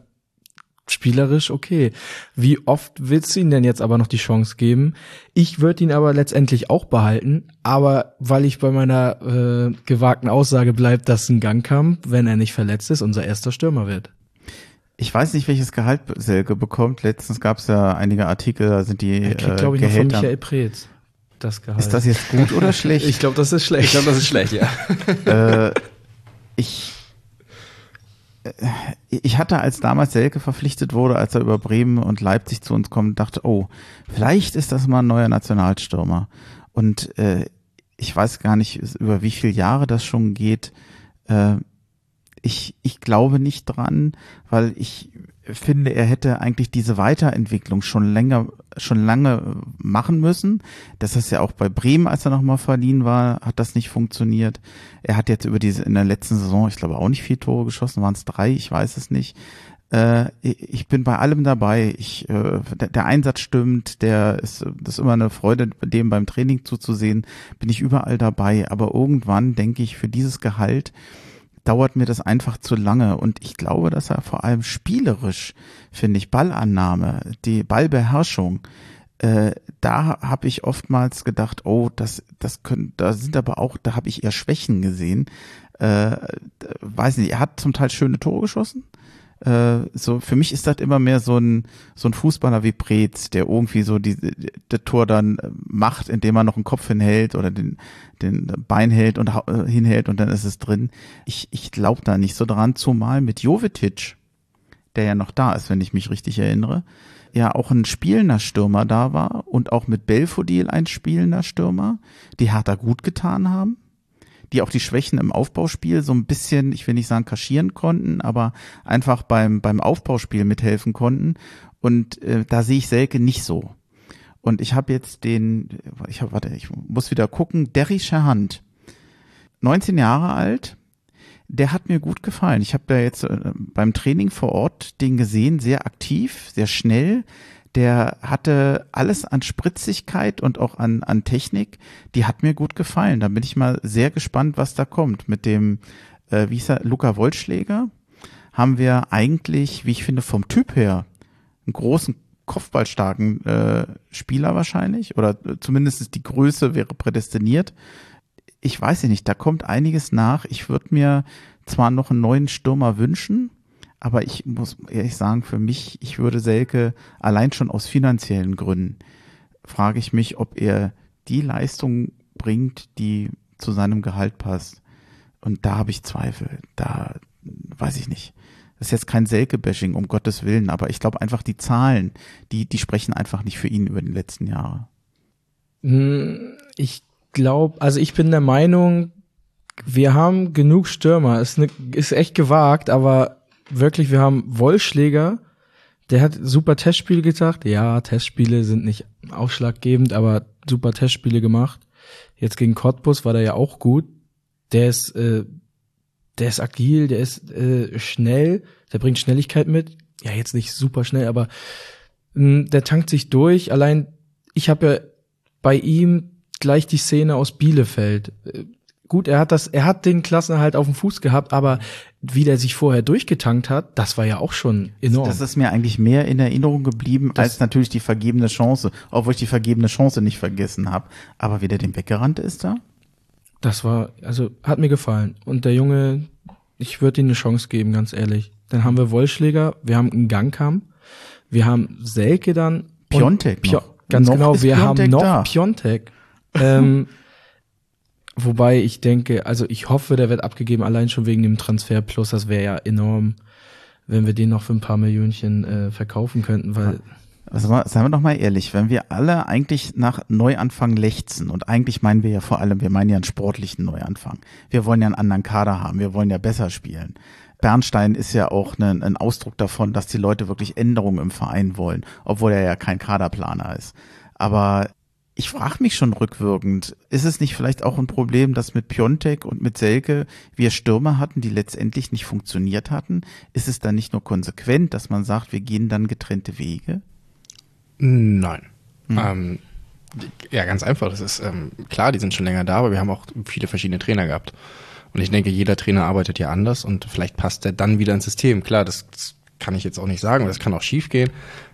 Spielerisch okay. Wie oft willst du ihm denn jetzt aber noch die Chance geben? Ich würde ihn aber letztendlich auch behalten. Aber weil ich bei meiner äh, gewagten Aussage bleibt, dass ein Gangkamp, wenn er nicht verletzt ist, unser erster Stürmer wird. Ich weiß nicht, welches Gehalt Selke bekommt. Letztens gab es ja einige Artikel, da sind die er kriegt, glaube ich, Gehälter. noch von Michael Preetz. Das Gehalt. Ist das jetzt gut oder (laughs) schlecht? ich glaube, das ist schlecht. Ich glaube, das ist schlecht, ja. äh, ich äh, ich hatte, als damals Selke verpflichtet wurde, als er über Bremen und Leipzig zu uns kommt, dachte, oh, vielleicht ist das mal ein neuer Nationalstürmer. Und äh, ich weiß gar nicht, über wie viele Jahre das schon geht. Äh, ich, ich glaube nicht dran, weil ich finde, er hätte eigentlich diese Weiterentwicklung schon länger, schon lange machen müssen. Das ist ja auch bei Bremen, als er nochmal verliehen war, hat das nicht funktioniert. Er hat jetzt über diese, in der letzten Saison, ich glaube auch nicht vier Tore geschossen, waren es drei, ich weiß es nicht. Äh, ich bin bei allem dabei. Ich, äh, der, der Einsatz stimmt, der ist, das ist immer eine Freude, dem beim Training zuzusehen, bin ich überall dabei. Aber irgendwann denke ich, für dieses Gehalt, dauert mir das einfach zu lange. Und ich glaube, dass er vor allem spielerisch, finde ich, Ballannahme, die Ballbeherrschung, äh, da habe ich oftmals gedacht, oh, das, das können, da sind aber auch, da habe ich eher Schwächen gesehen. Äh, weiß nicht, er hat zum Teil schöne Tore geschossen, äh, so für mich ist das immer mehr so ein so ein Fußballer wie Preetz, der irgendwie so die, die, das Tor dann macht, indem er noch einen Kopf hinhält oder den den Bein hält und äh, hinhält und dann ist es drin. Ich ich glaube da nicht so dran, zumal mit Jovetic, der ja noch da ist, wenn ich mich richtig erinnere, ja auch ein spielender Stürmer da war und auch mit Belfodil ein spielender Stürmer, die Hertha gut getan haben die auch die Schwächen im Aufbauspiel so ein bisschen, ich will nicht sagen kaschieren konnten, aber einfach beim, beim Aufbauspiel mithelfen konnten. Und äh, da sehe ich Selke nicht so. Und ich habe jetzt den, ich hab, warte, ich muss wieder gucken, Derry Hand, 19 Jahre alt, der hat mir gut gefallen. Ich habe da jetzt äh, beim Training vor Ort den gesehen, sehr aktiv, sehr schnell, der hatte alles an Spritzigkeit und auch an, an Technik, die hat mir gut gefallen. Da bin ich mal sehr gespannt, was da kommt. Mit dem, äh, wie hieß er, Luca Wollschläger haben wir eigentlich, wie ich finde, vom Typ her einen großen kopfballstarken äh, Spieler wahrscheinlich oder zumindest die Größe wäre prädestiniert. Ich weiß nicht, da kommt einiges nach. Ich würde mir zwar noch einen neuen Stürmer wünschen, aber ich muss ehrlich sagen, für mich, ich würde Selke allein schon aus finanziellen Gründen, frage ich mich, ob er die Leistung bringt, die zu seinem Gehalt passt. Und da habe ich Zweifel. Da weiß ich nicht. Das ist jetzt kein Selke-Bashing, um Gottes Willen, aber ich glaube einfach die Zahlen, die, die sprechen einfach nicht für ihn über die letzten Jahre. Hm, ich glaube, also ich bin der Meinung, wir haben genug Stürmer. Ist, ne, ist echt gewagt, aber wirklich, wir haben Wollschläger, der hat super Testspiele gesagt. Ja, Testspiele sind nicht ausschlaggebend, aber super Testspiele gemacht. Jetzt gegen Cottbus war der ja auch gut. Der ist, äh, der ist agil, der ist äh, schnell, der bringt Schnelligkeit mit. Ja, jetzt nicht super schnell, aber mh, hm, der tankt sich durch. Allein, ich habe ja bei ihm gleich die Szene aus Bielefeld. Gut, er hat das, er hat den Klassenerhalt auf dem Fuß gehabt, aber wie der sich vorher durchgetankt hat, das war ja auch schon enorm. Das ist mir eigentlich mehr in Erinnerung geblieben Das- als natürlich die vergebene Chance, obwohl ich die vergebene Chance nicht vergessen habe. Aber wie der dem weggerannt ist da? Das war, also hat mir gefallen. Und der Junge, ich würde ihm eine Chance geben, ganz ehrlich. Dann haben wir Wollschläger, wir haben einen Gangkam, wir haben Selke dann. Piontek Pio noch. Ganz Noch genau, wir Piontek haben noch da. Piontek. ähm, (laughs) wobei ich denke, also ich hoffe, der wird abgegeben, allein schon wegen dem Transfer Plus. Das wäre ja enorm, wenn wir den noch für ein paar Millionchen äh, verkaufen könnten, weil Also seien wir doch mal ehrlich, wenn wir alle eigentlich nach Neuanfang lechzen und eigentlich meinen wir ja vor allem, wir meinen ja einen sportlichen Neuanfang. Wir wollen ja einen anderen Kader haben, wir wollen ja besser spielen. Bernstein ist ja auch ein, ein Ausdruck davon, dass die Leute wirklich Änderungen im Verein wollen, obwohl er ja kein Kaderplaner ist. Aber ich frage mich schon rückwirkend, ist es nicht vielleicht auch ein Problem, dass mit Piontek und mit Selke wir Stürmer hatten, die letztendlich nicht funktioniert hatten? Ist es dann nicht nur konsequent, dass man sagt, wir gehen dann getrennte Wege? Nein. Hm. Ähm, ja, ganz einfach. Das ist ähm, klar, die sind schon länger da, aber wir haben auch viele verschiedene Trainer gehabt. Und ich denke, jeder Trainer arbeitet ja anders und vielleicht passt der dann wieder ins System. Klar, das, das kann ich jetzt auch nicht sagen, das kann auch schief gehen.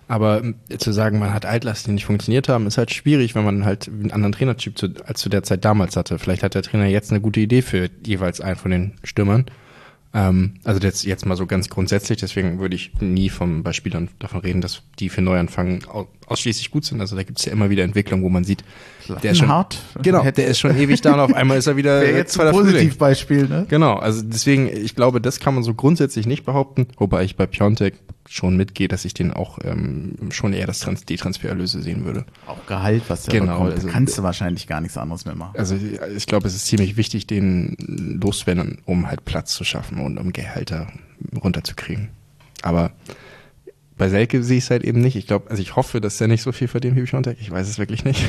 Aber ähm, zu sagen, man hat Altlasten, die nicht funktioniert haben, ist halt schwierig, wenn man halt einen anderen Trainertyp zu, als zu der Zeit damals hatte. Vielleicht hat der Trainer jetzt eine gute Idee für jeweils einen von den Stürmern. Ähm, also jetzt, jetzt mal so ganz grundsätzlich, deswegen würde ich nie vom, bei Spielern davon reden, dass die für Neuanfang ausschließlich gut sind. Also da gibt es ja immer wieder Entwicklungen, wo man sieht, der ist schon, Hart. genau, der ist schon ewig da und auf einmal ist er wieder (laughs) Wäre jetzt ein. Positivbeispiel, ne? Genau, also deswegen, ich glaube, das kann man so grundsätzlich nicht behaupten, wobei ich bei Piontek schon mitgehe, dass ich den auch ähm, schon eher das Trans die Transfererlöse sehen würde. Auch Gehalt, was der Genau, bekommt. also- da kannst du wahrscheinlich gar nichts anderes mehr machen. Also ich glaube, es ist ziemlich wichtig, den loszuwerden, um halt Platz zu schaffen und um Gehälter runterzukriegen. Aber bei Selke sehe ich es halt eben nicht. Ich glaube, also ich hoffe, dass er nicht so viel verdient wie Piontek. Ich weiß es wirklich nicht.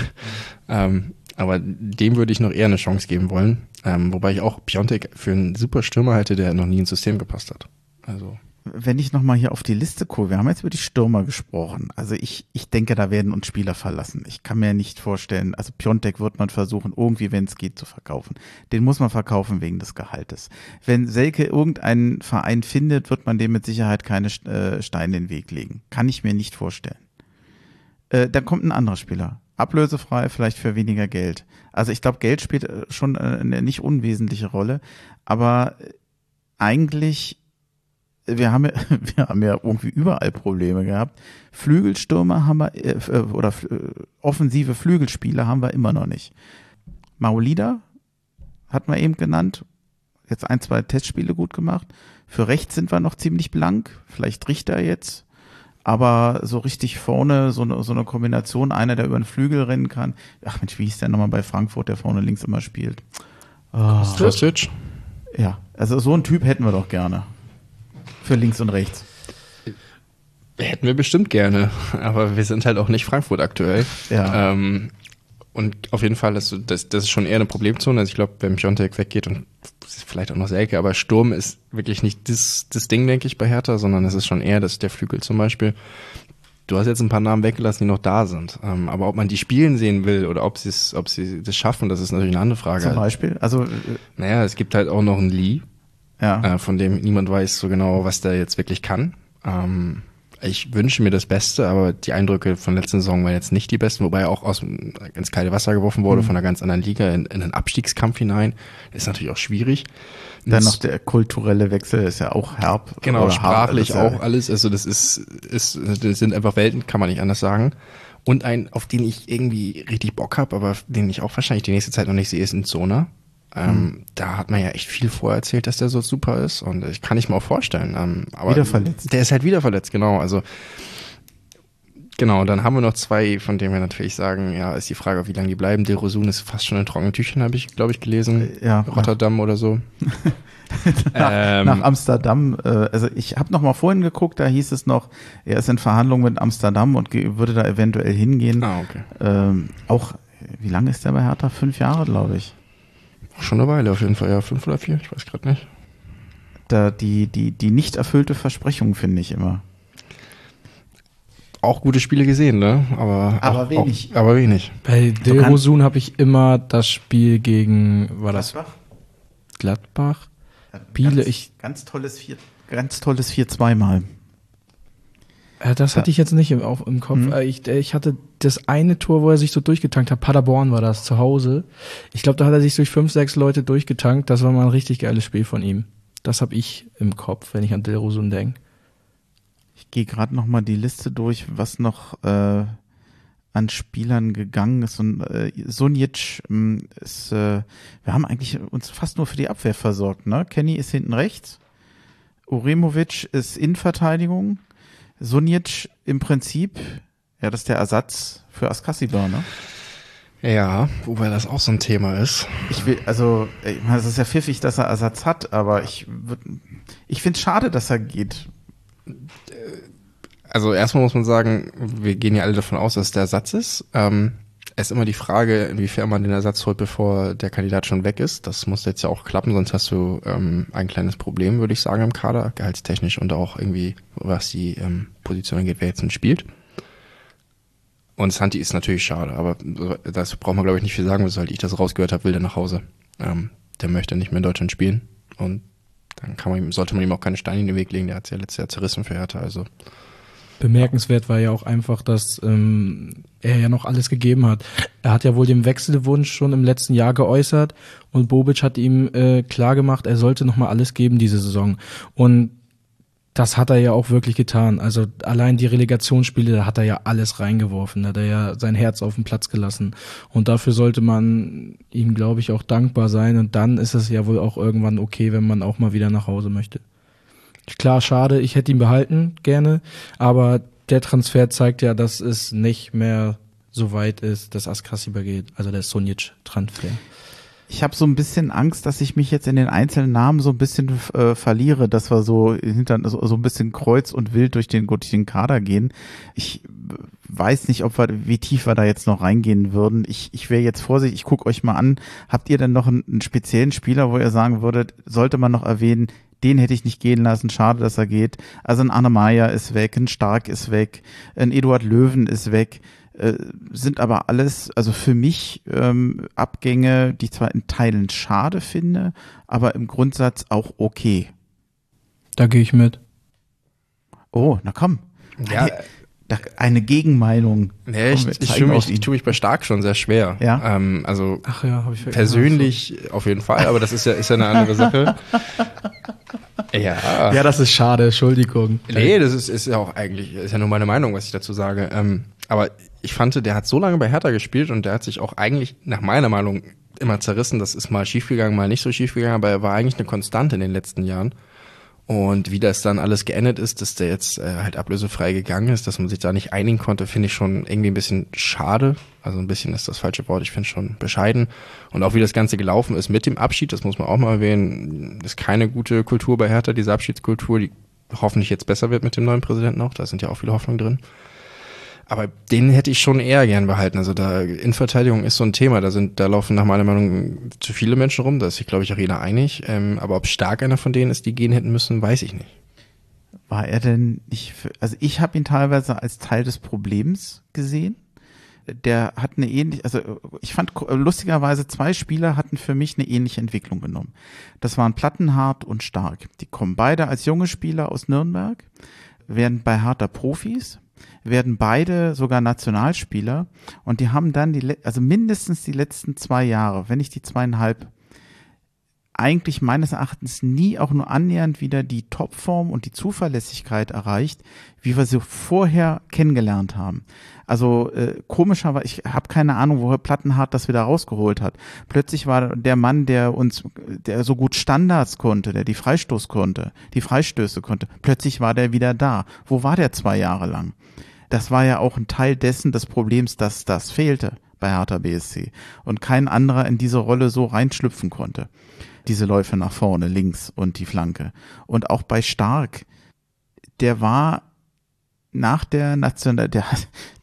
ähm, aber dem würde ich noch eher eine Chance geben wollen. Ähm, wobei ich auch Piontek für einen super Stürmer halte, der noch nie ins System gepasst hat. Also Wenn ich nochmal hier auf die Liste gucke, wir haben jetzt über die Stürmer gesprochen. Also ich, ich denke, da werden uns Spieler verlassen. Ich kann mir nicht vorstellen, also Piontek wird man versuchen, irgendwie, wenn es geht, zu verkaufen. Den muss man verkaufen wegen des Gehaltes. Wenn Selke irgendeinen Verein findet, wird man dem mit Sicherheit keine äh, Steine in den Weg legen. Kann ich mir nicht vorstellen. Äh, dann kommt ein anderer Spieler. Ablösefrei, vielleicht für weniger Geld. Also ich glaube, Geld spielt äh, schon äh, eine nicht unwesentliche Rolle. Aber eigentlich wir haben, ja, (laughs) wir haben ja irgendwie überall Probleme gehabt. Flügelstürmer haben wir, äh, äh, oder äh, offensive Flügelspieler haben wir immer noch nicht. Maulida hat man eben genannt. Jetzt ein, zwei Testspiele gut gemacht. Für rechts sind wir noch ziemlich blank. Vielleicht Richter jetzt. Aber so richtig vorne, so eine, so eine Kombination, einer, der über den Flügel rennen kann. Ach Mensch, wie hieß der nochmal bei Frankfurt, der vorne links immer spielt? Oh, Kostic? ja, also so einen Typ hätten wir doch gerne. Für links und rechts. Hätten wir bestimmt gerne, aber wir sind halt auch nicht Frankfurt aktuell. Ja. Ähm, und auf jeden Fall ist so- das, das ist schon eher eine Problemzone. Also ich glaube, wenn Piontek weggeht und vielleicht auch noch Selke, aber Sturm ist wirklich nicht das, das Ding, denke ich, bei Hertha, sondern es ist schon eher das, der Flügel zum Beispiel. Du hast jetzt ein paar Namen weggelassen, die noch da sind. Ähm, aber ob man die spielen sehen will oder ob sie es, ob sie das schaffen, das ist natürlich eine andere Frage. Zum Beispiel. Also, äh, Naja, es gibt halt auch noch einen Lee, ja. äh, von dem niemand weiß so genau, was der jetzt wirklich kann. Ähm, ich wünsche mir das Beste, aber die Eindrücke von letzten Saison waren jetzt nicht die besten, wobei er auch aus ins kalte Wasser geworfen wurde, von einer ganz anderen Liga in, in einen Abstiegskampf hinein. Ist natürlich auch schwierig. Dann Das- noch der kulturelle Wechsel ist ja auch herb. Genau, oder hart, sprachlich das ja- auch alles. Also das ist, ist, das sind einfach Welten, kann man nicht anders sagen. Und ein, auf den ich irgendwie richtig Bock habe, aber den ich auch wahrscheinlich die nächste Zeit noch nicht sehe, ist ein Zona. Ähm, Hm. Da hat man ja echt viel vorher erzählt, dass der so super ist und ich kann ich mir auch vorstellen. Ähm, aber Wieder verletzt. Der ist halt wieder verletzt, genau. Also genau, dann haben wir noch zwei, von denen wir natürlich sagen, ja, ist die Frage, wie lange die bleiben. De Rosun ist fast schon in trockenen Tüchern, habe ich, glaube ich, gelesen. Äh, ja, Rotterdam oder so. (laughs) nach, Ähm, nach Amsterdam. Äh, also ich habe noch mal vorhin geguckt, da hieß es noch, er ist in Verhandlungen mit Amsterdam und würde da eventuell hingehen. Ah, okay. Ähm, auch, wie lange ist der bei Hertha? Fünf Jahre, glaube ich. Schon eine Weile auf jeden Fall, ja, fünf oder vier, ich weiß gerade nicht. Da, die, die, die nicht erfüllte Versprechung finde ich immer. Auch gute Spiele gesehen, ne? Aber, Aber auch, wenig. Auch, aber wenig. Bei Dilrosun habe ich immer das Spiel gegen, war das? Gladbach. Biele, ganz, ich. Ganz tolles 4, ganz tolles 4-2 mal. Äh, das hatte ich jetzt nicht im, auf, im Kopf. Mhm. Äh, Ich, äh, ich hatte das eine Tor, wo er sich so durchgetankt hat. Paderborn war das, zu Hause. Ich glaube, da hat er sich durch fünf, sechs Leute durchgetankt. Das war mal ein richtig geiles Spiel von ihm. Das habe ich im Kopf, wenn ich an Dilrosun denke. Ich gehe gerade noch mal die Liste durch, was noch äh, an Spielern gegangen ist. Und äh, Sunic ähm, ist, äh, wir haben eigentlich uns fast nur für die Abwehr versorgt. Ne? Kenny ist hinten rechts, Uremovic ist Innenverteidigung, Sunic im Prinzip, ja, das ist der Ersatz für Askasibar, ne? Ja, wobei das auch so ein Thema ist. Ich will, also, ich meine, es ist ja pfiffig, dass er Ersatz hat, aber ich würd, ich finde es schade, dass er geht. Also erstmal muss man sagen, wir gehen ja alle davon aus, dass der Ersatz ist. Ähm, ist immer die Frage, inwiefern man den Ersatz holt, bevor der Kandidat schon weg ist. Das muss jetzt ja auch klappen, sonst hast du ähm, ein kleines Problem, würde ich sagen, im Kader, gehaltstechnisch und auch irgendwie, was die ähm, Position angeht, wer jetzt denn spielt. Und Santi ist natürlich schade, aber das braucht man, glaube ich, nicht viel sagen, sobald ich das rausgehört habe, will der nach Hause. Ähm, der möchte nicht mehr in Deutschland spielen. Und dann kann man ihm, sollte man ihm auch keine Steine in den Weg legen. Der hat es ja letztes Jahr zerrissen für Hertha. Also Bemerkenswert war ja auch einfach, dass ähm, er ja noch alles gegeben hat. Er hat ja wohl den Wechselwunsch schon im letzten Jahr geäußert und Bobic hat ihm äh, klar gemacht, er sollte noch mal alles geben diese Saison. Und das hat er ja auch wirklich getan. Also allein die Relegationsspiele, da hat er ja alles reingeworfen. Da hat er ja sein Herz auf den Platz gelassen. Und dafür sollte man ihm, glaube ich, auch dankbar sein. Und dann ist es ja wohl auch irgendwann okay, wenn man auch mal wieder nach Hause möchte. Klar, schade, ich hätte ihn behalten, gerne. Aber der Transfer zeigt ja, dass es nicht mehr so weit ist, dass Askassi übergeht. Also der Sonic-Transfer. Ich habe so ein bisschen Angst, dass ich mich jetzt in den einzelnen Namen so ein bisschen äh, verliere, dass wir so hinter so, so ein bisschen kreuz und wild durch den durch den Kader gehen. Ich weiß nicht, ob wir wie tief wir da jetzt noch reingehen würden. Ich ich wäre jetzt vorsichtig. Ich gucke euch mal an. Habt ihr denn noch einen, einen speziellen Spieler, wo ihr sagen würdet, sollte man noch erwähnen? Den hätte ich nicht gehen lassen. Schade, dass er geht. Also ein Anna Meyer ist weg, ein Stark ist weg, ein Eduard Löwen ist weg sind aber alles, also für mich ähm, Abgänge, die ich zwar in Teilen schade finde, aber im Grundsatz auch okay. Da gehe ich mit. Oh, na komm. Ja. Eine, eine Gegenmeinung. Nee, ich, ich, tue mich, ich tue mich bei Stark schon sehr schwer. Ja? Ähm, also Ach ja, habe ich persönlich auf jeden Fall, aber das ist ja, ist ja eine andere Sache. (laughs) ja. Ja, das ist schade, Entschuldigung. Nee, das ist, ist ja auch eigentlich, ist ja nur meine Meinung, was ich dazu sage. Ähm, aber ich fand, der hat so lange bei Hertha gespielt und der hat sich auch eigentlich, nach meiner Meinung, immer zerrissen. Das ist mal schiefgegangen, mal nicht so schiefgegangen, aber er war eigentlich eine Konstante in den letzten Jahren. Und wie das dann alles geendet ist, dass der jetzt äh, halt ablösefrei gegangen ist, dass man sich da nicht einigen konnte, finde ich schon irgendwie ein bisschen schade. Also ein bisschen ist das falsche Wort, ich finde schon bescheiden. Und auch wie das Ganze gelaufen ist mit dem Abschied, das muss man auch mal erwähnen, ist keine gute Kultur bei Hertha, diese Abschiedskultur, die hoffentlich jetzt besser wird mit dem neuen Präsidenten auch. Da sind ja auch viele Hoffnungen drin. Aber den hätte ich schon eher gern behalten. Also da Innenverteidigung ist so ein Thema. Da sind, da laufen nach meiner Meinung zu viele Menschen rum. Da ist sich, glaube ich, auch jeder einig. Ähm, aber ob stark einer von denen ist, die gehen hätten müssen, weiß ich nicht. War er denn nicht, für, also ich habe ihn teilweise als Teil des Problems gesehen. Der hat eine ähnliche, also ich fand lustigerweise zwei Spieler hatten für mich eine ähnliche Entwicklung genommen. Das waren Plattenhart und Stark. Die kommen beide als junge Spieler aus Nürnberg, werden bei harter Profis, werden beide sogar Nationalspieler und die haben dann die, also mindestens die letzten zwei Jahre, wenn nicht die zweieinhalb, eigentlich meines Erachtens nie auch nur annähernd wieder die Topform und die Zuverlässigkeit erreicht, wie wir sie vorher kennengelernt haben. Also äh, komischerweise, ich habe keine Ahnung, woher Plattenhardt das wieder rausgeholt hat. Plötzlich war der Mann, der uns, der so gut Standards konnte, der die Freistoß konnte, die Freistöße konnte, plötzlich war der wieder da. Wo war der zwei Jahre lang? Das war ja auch ein Teil dessen des Problems, dass das fehlte bei Hertha BSC und kein anderer in diese Rolle so reinschlüpfen konnte. Diese Läufe nach vorne, links und die Flanke. Und auch bei Stark, der war nach der National, der,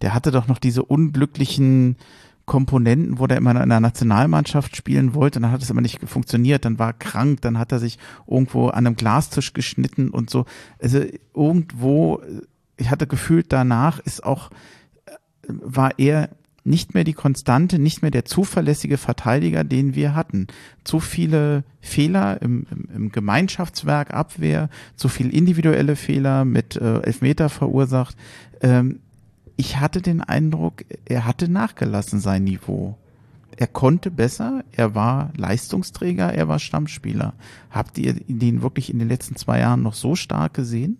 der hatte doch noch diese unglücklichen Komponenten, wo der immer in der Nationalmannschaft spielen wollte, und dann hat es aber nicht funktioniert, dann war er krank, dann hat er sich irgendwo an einem Glastisch geschnitten und so. Also irgendwo, ich hatte gefühlt danach ist auch, war er nicht mehr die Konstante, nicht mehr der zuverlässige Verteidiger, den wir hatten. Zu viele Fehler im, im, im Gemeinschaftswerk Abwehr, zu viel individuelle Fehler mit äh, Elfmeter verursacht. Ähm, ich hatte den Eindruck, er hatte nachgelassen sein Niveau. Er konnte besser, er war Leistungsträger, er war Stammspieler. Habt ihr ihn wirklich in den letzten zwei Jahren noch so stark gesehen?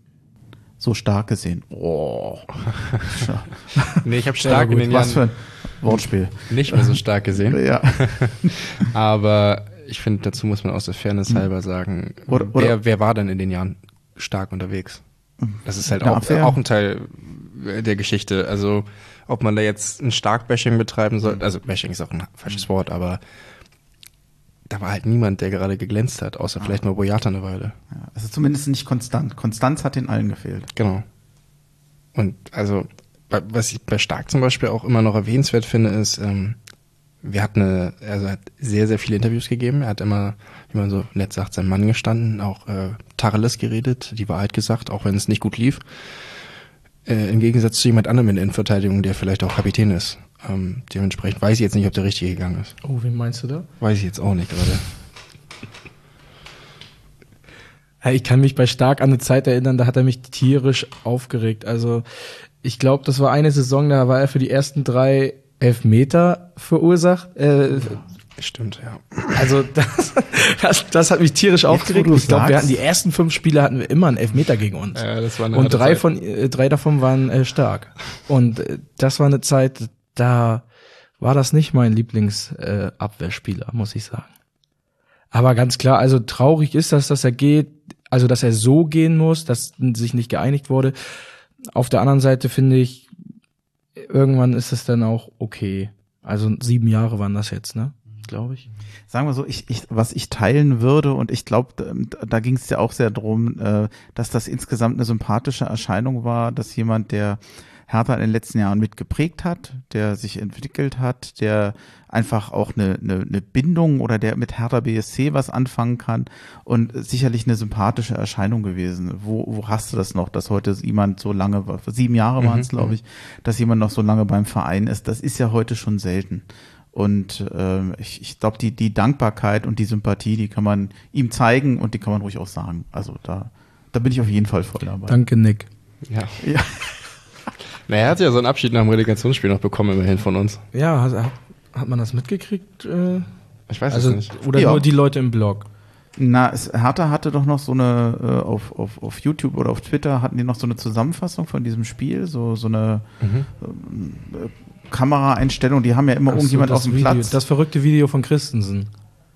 So stark gesehen. Oh. (laughs) nee, ich habe stark in den Was für ein Wortspiel. nicht mehr so stark gesehen. (laughs) Ja. (laughs) Aber ich finde, dazu muss man aus der Fairness halber sagen, Oder- oder- wer, wer war denn in den Jahren stark unterwegs? Das ist halt Ja, auch, auch ein Teil der Geschichte. Also, ob man da jetzt ein Stark-Bashing betreiben soll, also Bashing ist auch ein falsches Wort, aber da war halt niemand, der gerade geglänzt hat, außer vielleicht mal Boyata eine Weile. Ja, Also zumindest nicht konstant. Konstanz hat den allen gefehlt. Genau. Und also, was ich bei Stark zum Beispiel auch immer noch erwähnenswert finde, ist, ähm, wir hatten eine, also er hat sehr, sehr viele Interviews gegeben. Er hat immer, wie man so nett sagt, seinem Mann gestanden, auch äh, Tacheles geredet, die Wahrheit gesagt, auch wenn es nicht gut lief. Äh, Im Gegensatz zu jemand anderem in der Innenverteidigung, der vielleicht auch Kapitän ist. Ähm, dementsprechend weiß ich jetzt nicht, ob der richtige gegangen ist. Oh, wen meinst du da? Weiß ich jetzt auch nicht gerade. Ich kann mich bei Stark an eine Zeit erinnern, da hat er mich tierisch aufgeregt. Also ich glaube, das war eine Saison, da war er für die ersten drei Elfmeter verursacht. Äh, Stimmt, ja. also (laughs) das, das, das hat mich tierisch aufgeregt. wo du Ich glaube, wir hatten die ersten fünf Spiele hatten wir immer einen Elfmeter gegen uns. Ja, das war eine Und drei Zeit. von äh, drei davon waren äh, stark. Und äh, das war eine Zeit, da war das nicht mein Lieblingsabwehrspieler, äh, muss ich sagen. Aber ganz klar, also traurig ist das, dass er geht, also dass er so gehen muss, dass sich nicht geeinigt wurde. Auf der anderen Seite finde ich, irgendwann ist es dann auch okay. Also sieben Jahre waren das jetzt, ne? Glaube ich. Sagen wir so, ich, ich, was ich teilen würde, und ich glaube, da, da ging es ja auch sehr drum, äh, dass das insgesamt eine sympathische Erscheinung war, dass jemand, der Hertha in den letzten Jahren mitgeprägt hat, der sich entwickelt hat, der einfach auch eine, eine, eine Bindung oder der mit Hertha BSC was anfangen kann und sicherlich eine sympathische Erscheinung gewesen. Wo, wo hast du das noch, dass heute jemand so lange, war- sieben Jahre waren es, glaube ich, dass jemand noch so lange beim Verein ist? Das ist ja heute schon selten. Und ähm, ich, ich glaube, die, die Dankbarkeit und die Sympathie, die kann man ihm zeigen und die kann man ruhig auch sagen. Also da, da bin ich auf jeden Fall voll dabei. Danke, Nick. Ja. Ja. (laughs) Na, er hat ja so einen Abschied nach dem Relegationsspiel noch bekommen, immerhin von uns. Ja, hat, hat- man das mitgekriegt? Äh, Ich weiß also, es nicht. oder Ja. nur die Leute im Blog? Na, es, Hertha hatte doch noch so eine, äh, auf, auf, auf YouTube oder auf Twitter hatten die noch so eine Zusammenfassung von diesem Spiel, so, so eine ähm, äh, Kameraeinstellung, die haben ja immer Ach so, irgendjemand das auf dem Video, Platz. Das verrückte Video von Christensen.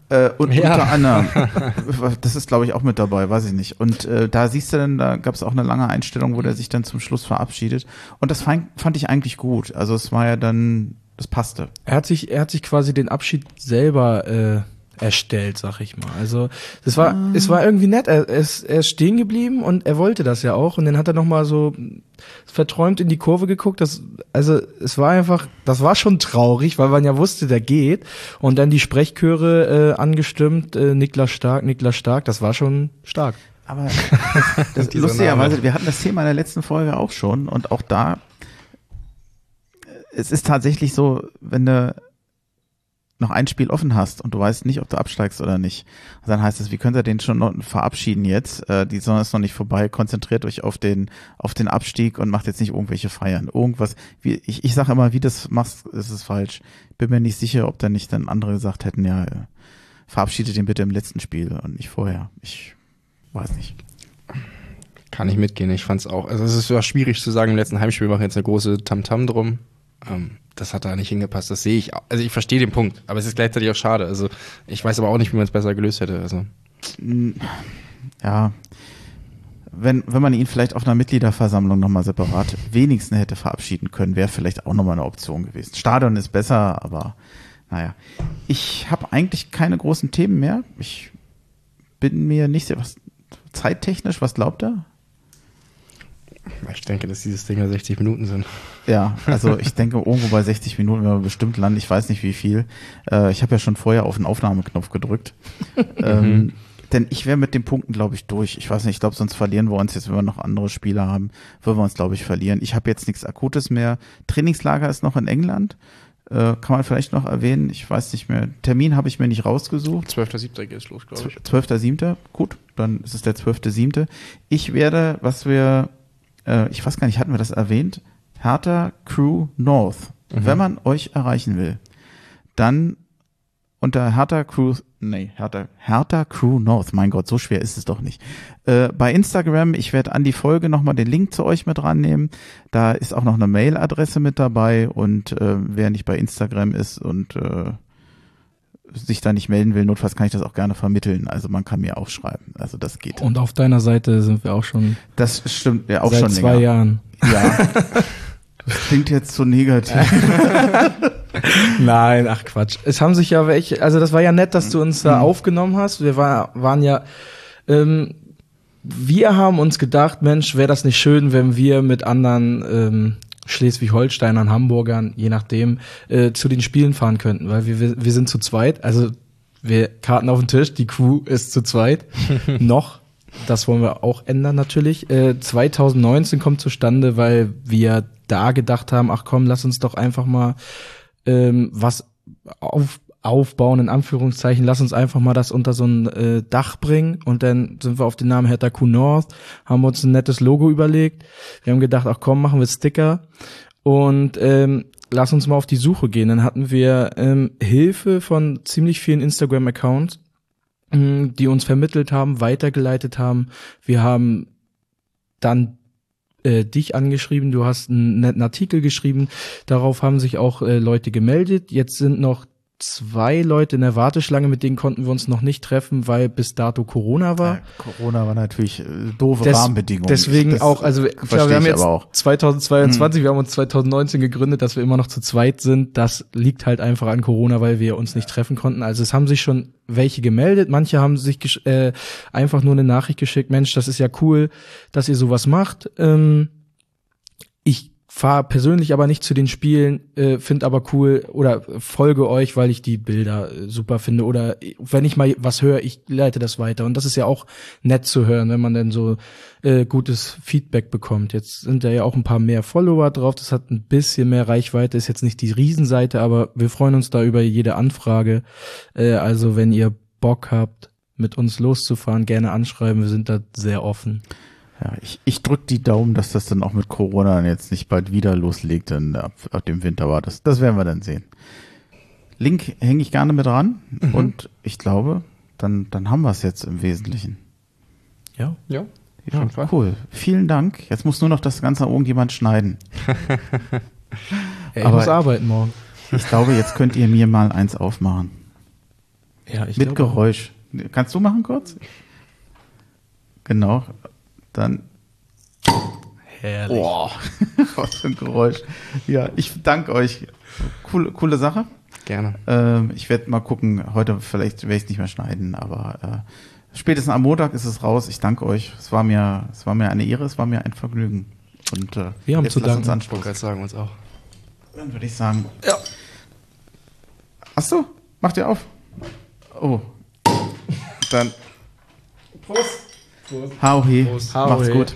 Äh, und Ja. unter anderem, (laughs) das ist glaube ich auch mit dabei, weiß ich nicht. Und äh, da siehst du dann, da gab es auch eine lange Einstellung, wo der sich dann zum Schluss verabschiedet. Und das fand, fand ich eigentlich gut. Also es war ja dann, das passte. Er hat sich, er hat sich quasi den Abschied selber äh, erstellt, sag ich mal. Also es war, es war irgendwie nett. Er, er, ist, er ist stehen geblieben und er wollte das ja auch. Und dann hat er noch mal so verträumt in die Kurve geguckt. Das, also es war einfach, das war schon traurig, weil man ja wusste, der geht. Und dann die Sprechchöre äh, angestimmt, äh, Niklas Stark, Niklas Stark. Das war schon stark. Aber (laughs) das, lustigerweise, wir hatten das Thema in der letzten Folge auch schon und auch da, es ist tatsächlich so, wenn du noch ein Spiel offen hast und du weißt nicht, ob du absteigst oder nicht, dann heißt es, wie könnt ihr den schon verabschieden jetzt? Äh, die Saison ist noch nicht vorbei, konzentriert euch auf den, auf den Abstieg und macht jetzt nicht irgendwelche Feiern. Irgendwas, wie, ich, ich sage immer, wie das machst, ist es falsch. Bin mir nicht sicher, ob da nicht dann andere gesagt hätten, ja, äh, verabschiedet den bitte im letzten Spiel und nicht vorher. Ich weiß nicht. Kann ich mitgehen. Ich fand's auch. Also es ist ja schwierig zu sagen, im letzten Heimspiel machen jetzt eine große Tamtam drum. Ähm, das hat da nicht hingepasst. Das sehe ich. auch. Also ich verstehe den Punkt, aber es ist gleichzeitig auch schade. Also ich weiß aber auch nicht, wie man es besser gelöst hätte. Also ja, wenn, wenn man ihn vielleicht auf einer Mitgliederversammlung nochmal separat wenigstens hätte verabschieden können, wäre vielleicht auch nochmal eine Option gewesen. Stadion ist besser, aber naja. Ich habe eigentlich keine großen Themen mehr. Ich bin mir nicht sehr, was, zeittechnisch, was glaubt er? Ich denke, dass dieses Ding ja 60 Minuten sind. Ja, also (laughs) ich denke, irgendwo bei 60 Minuten werden wir bestimmt landen. Ich weiß nicht wie viel. Äh, ich habe ja schon vorher auf den Aufnahmeknopf gedrückt. (laughs) ähm, denn ich wäre mit den Punkten, glaube ich, durch. Ich weiß nicht, ich glaube, sonst verlieren wir uns jetzt, wenn wir noch andere Spieler haben, würden wir uns, glaube ich, verlieren. Ich habe jetzt nichts Akutes mehr. Trainingslager ist noch in England. Äh, kann man vielleicht noch erwähnen, ich weiß nicht mehr, Termin habe ich mir nicht rausgesucht. 12.7. geht es los, glaube ich. 12.7. Gut, dann ist es der 12.7. Ich werde, was wir, äh, ich weiß gar nicht, hatten wir das erwähnt? Hertha Crew North. Mhm. Wenn man euch erreichen will, dann unter Hertha Crew, nee, Hertha, Hertha Crew North. Mein Gott, so schwer ist es doch nicht. Äh, bei Instagram, ich werde an die Folge nochmal den Link zu euch mit rannehmen. Da ist auch noch eine Mailadresse mit dabei und äh, wer nicht bei Instagram ist und äh, sich da nicht melden will, notfalls kann ich das auch gerne vermitteln. Also man kann mir auch schreiben. Also das geht. Und auf deiner Seite sind wir auch schon. Das stimmt, ja auch seit schon zwei länger. Jahren. Ja. (laughs) Das klingt jetzt so negativ. (laughs) Nein, ach Quatsch. Es haben sich ja welche, also das war ja nett, dass du uns da aufgenommen hast. Wir war, waren ja, ähm, wir haben uns gedacht, Mensch, wäre das nicht schön, wenn wir mit anderen ähm, Schleswig-Holsteinern, Hamburgern, je nachdem, äh, zu den Spielen fahren könnten, weil wir, wir, sind zu zweit, also wir Karten auf den Tisch, die Crew ist zu zweit, (laughs) noch. Das wollen wir auch ändern natürlich. Äh, 2019 kommt zustande, weil wir da gedacht haben, ach komm, lass uns doch einfach mal ähm, was auf, aufbauen, in Anführungszeichen, lass uns einfach mal das unter so ein äh, Dach bringen und dann sind wir auf den Namen Hertha Q North, haben uns ein nettes Logo überlegt. Wir haben gedacht, ach komm, machen wir Sticker und ähm, lass uns mal auf die Suche gehen. Dann hatten wir ähm, Hilfe von ziemlich vielen Instagram-Accounts, mh, die uns vermittelt haben, weitergeleitet haben. Wir haben dann äh, dich angeschrieben, du hast einen netten Artikel geschrieben, darauf haben sich auch äh, Leute gemeldet. Jetzt sind noch zwei Leute in der Warteschlange, mit denen konnten wir uns noch nicht treffen, weil bis dato Corona war. Ja, Corona war natürlich äh, doofe Des- Rahmenbedingungen. Deswegen Das auch, also klar, wir haben jetzt aber auch. 2022, wir haben uns 2019 gegründet, dass wir immer noch zu zweit sind. Das liegt halt einfach an Corona, weil wir uns nicht treffen konnten. Also es haben sich schon welche gemeldet. Manche haben sich äh, einfach nur eine Nachricht geschickt. Mensch, das ist ja cool, dass ihr sowas macht. Ähm, fahre persönlich aber nicht zu den Spielen, äh, finde aber cool oder folge euch, weil ich die Bilder äh, super finde oder wenn ich mal was höre, ich leite das weiter und das ist ja auch nett zu hören, wenn man dann so äh, gutes Feedback bekommt. Jetzt sind da ja auch ein paar mehr Follower drauf, das hat ein bisschen mehr Reichweite, ist jetzt nicht die Riesenseite, aber wir freuen uns da über jede Anfrage. Äh, also wenn ihr Bock habt, mit uns loszufahren, gerne anschreiben, wir sind da sehr offen. Ja, ich, ich drück die Daumen, dass das dann auch mit Corona jetzt nicht bald wieder loslegt, dann ab, ab dem Winter war das. Das werden wir dann sehen. Link hänge ich gerne mit dran und ich glaube, dann, dann haben wir es jetzt im Wesentlichen. Ja. Ja, Ja, cool. Vielen Dank. Jetzt muss nur noch das Ganze irgendjemand schneiden. (laughs) Ja, ich Aber- muss arbeiten morgen. Ich glaube, jetzt könnt ihr mir mal eins aufmachen. Ja, ich Mit glaube auch. Geräusch. Kannst du machen kurz? Genau. Dann. Herrlich. Boah, (laughs) was für ein Geräusch. Ja, ich danke euch. Coole, coole Sache. Gerne. Ähm, ich werde mal gucken. Heute vielleicht werde ich es nicht mehr schneiden, aber äh, spätestens am Montag ist es raus. Ich danke euch. Es war mir, es war mir eine Ehre, es war mir ein Vergnügen. Und äh, Wir haben zu uns danken. Anstoßen. gerade sagen, uns auch. Dann würde ich sagen. Ja. Ach so, macht ihr auf. Oh. Dann. Prost. Hau he. Hau Macht's gut.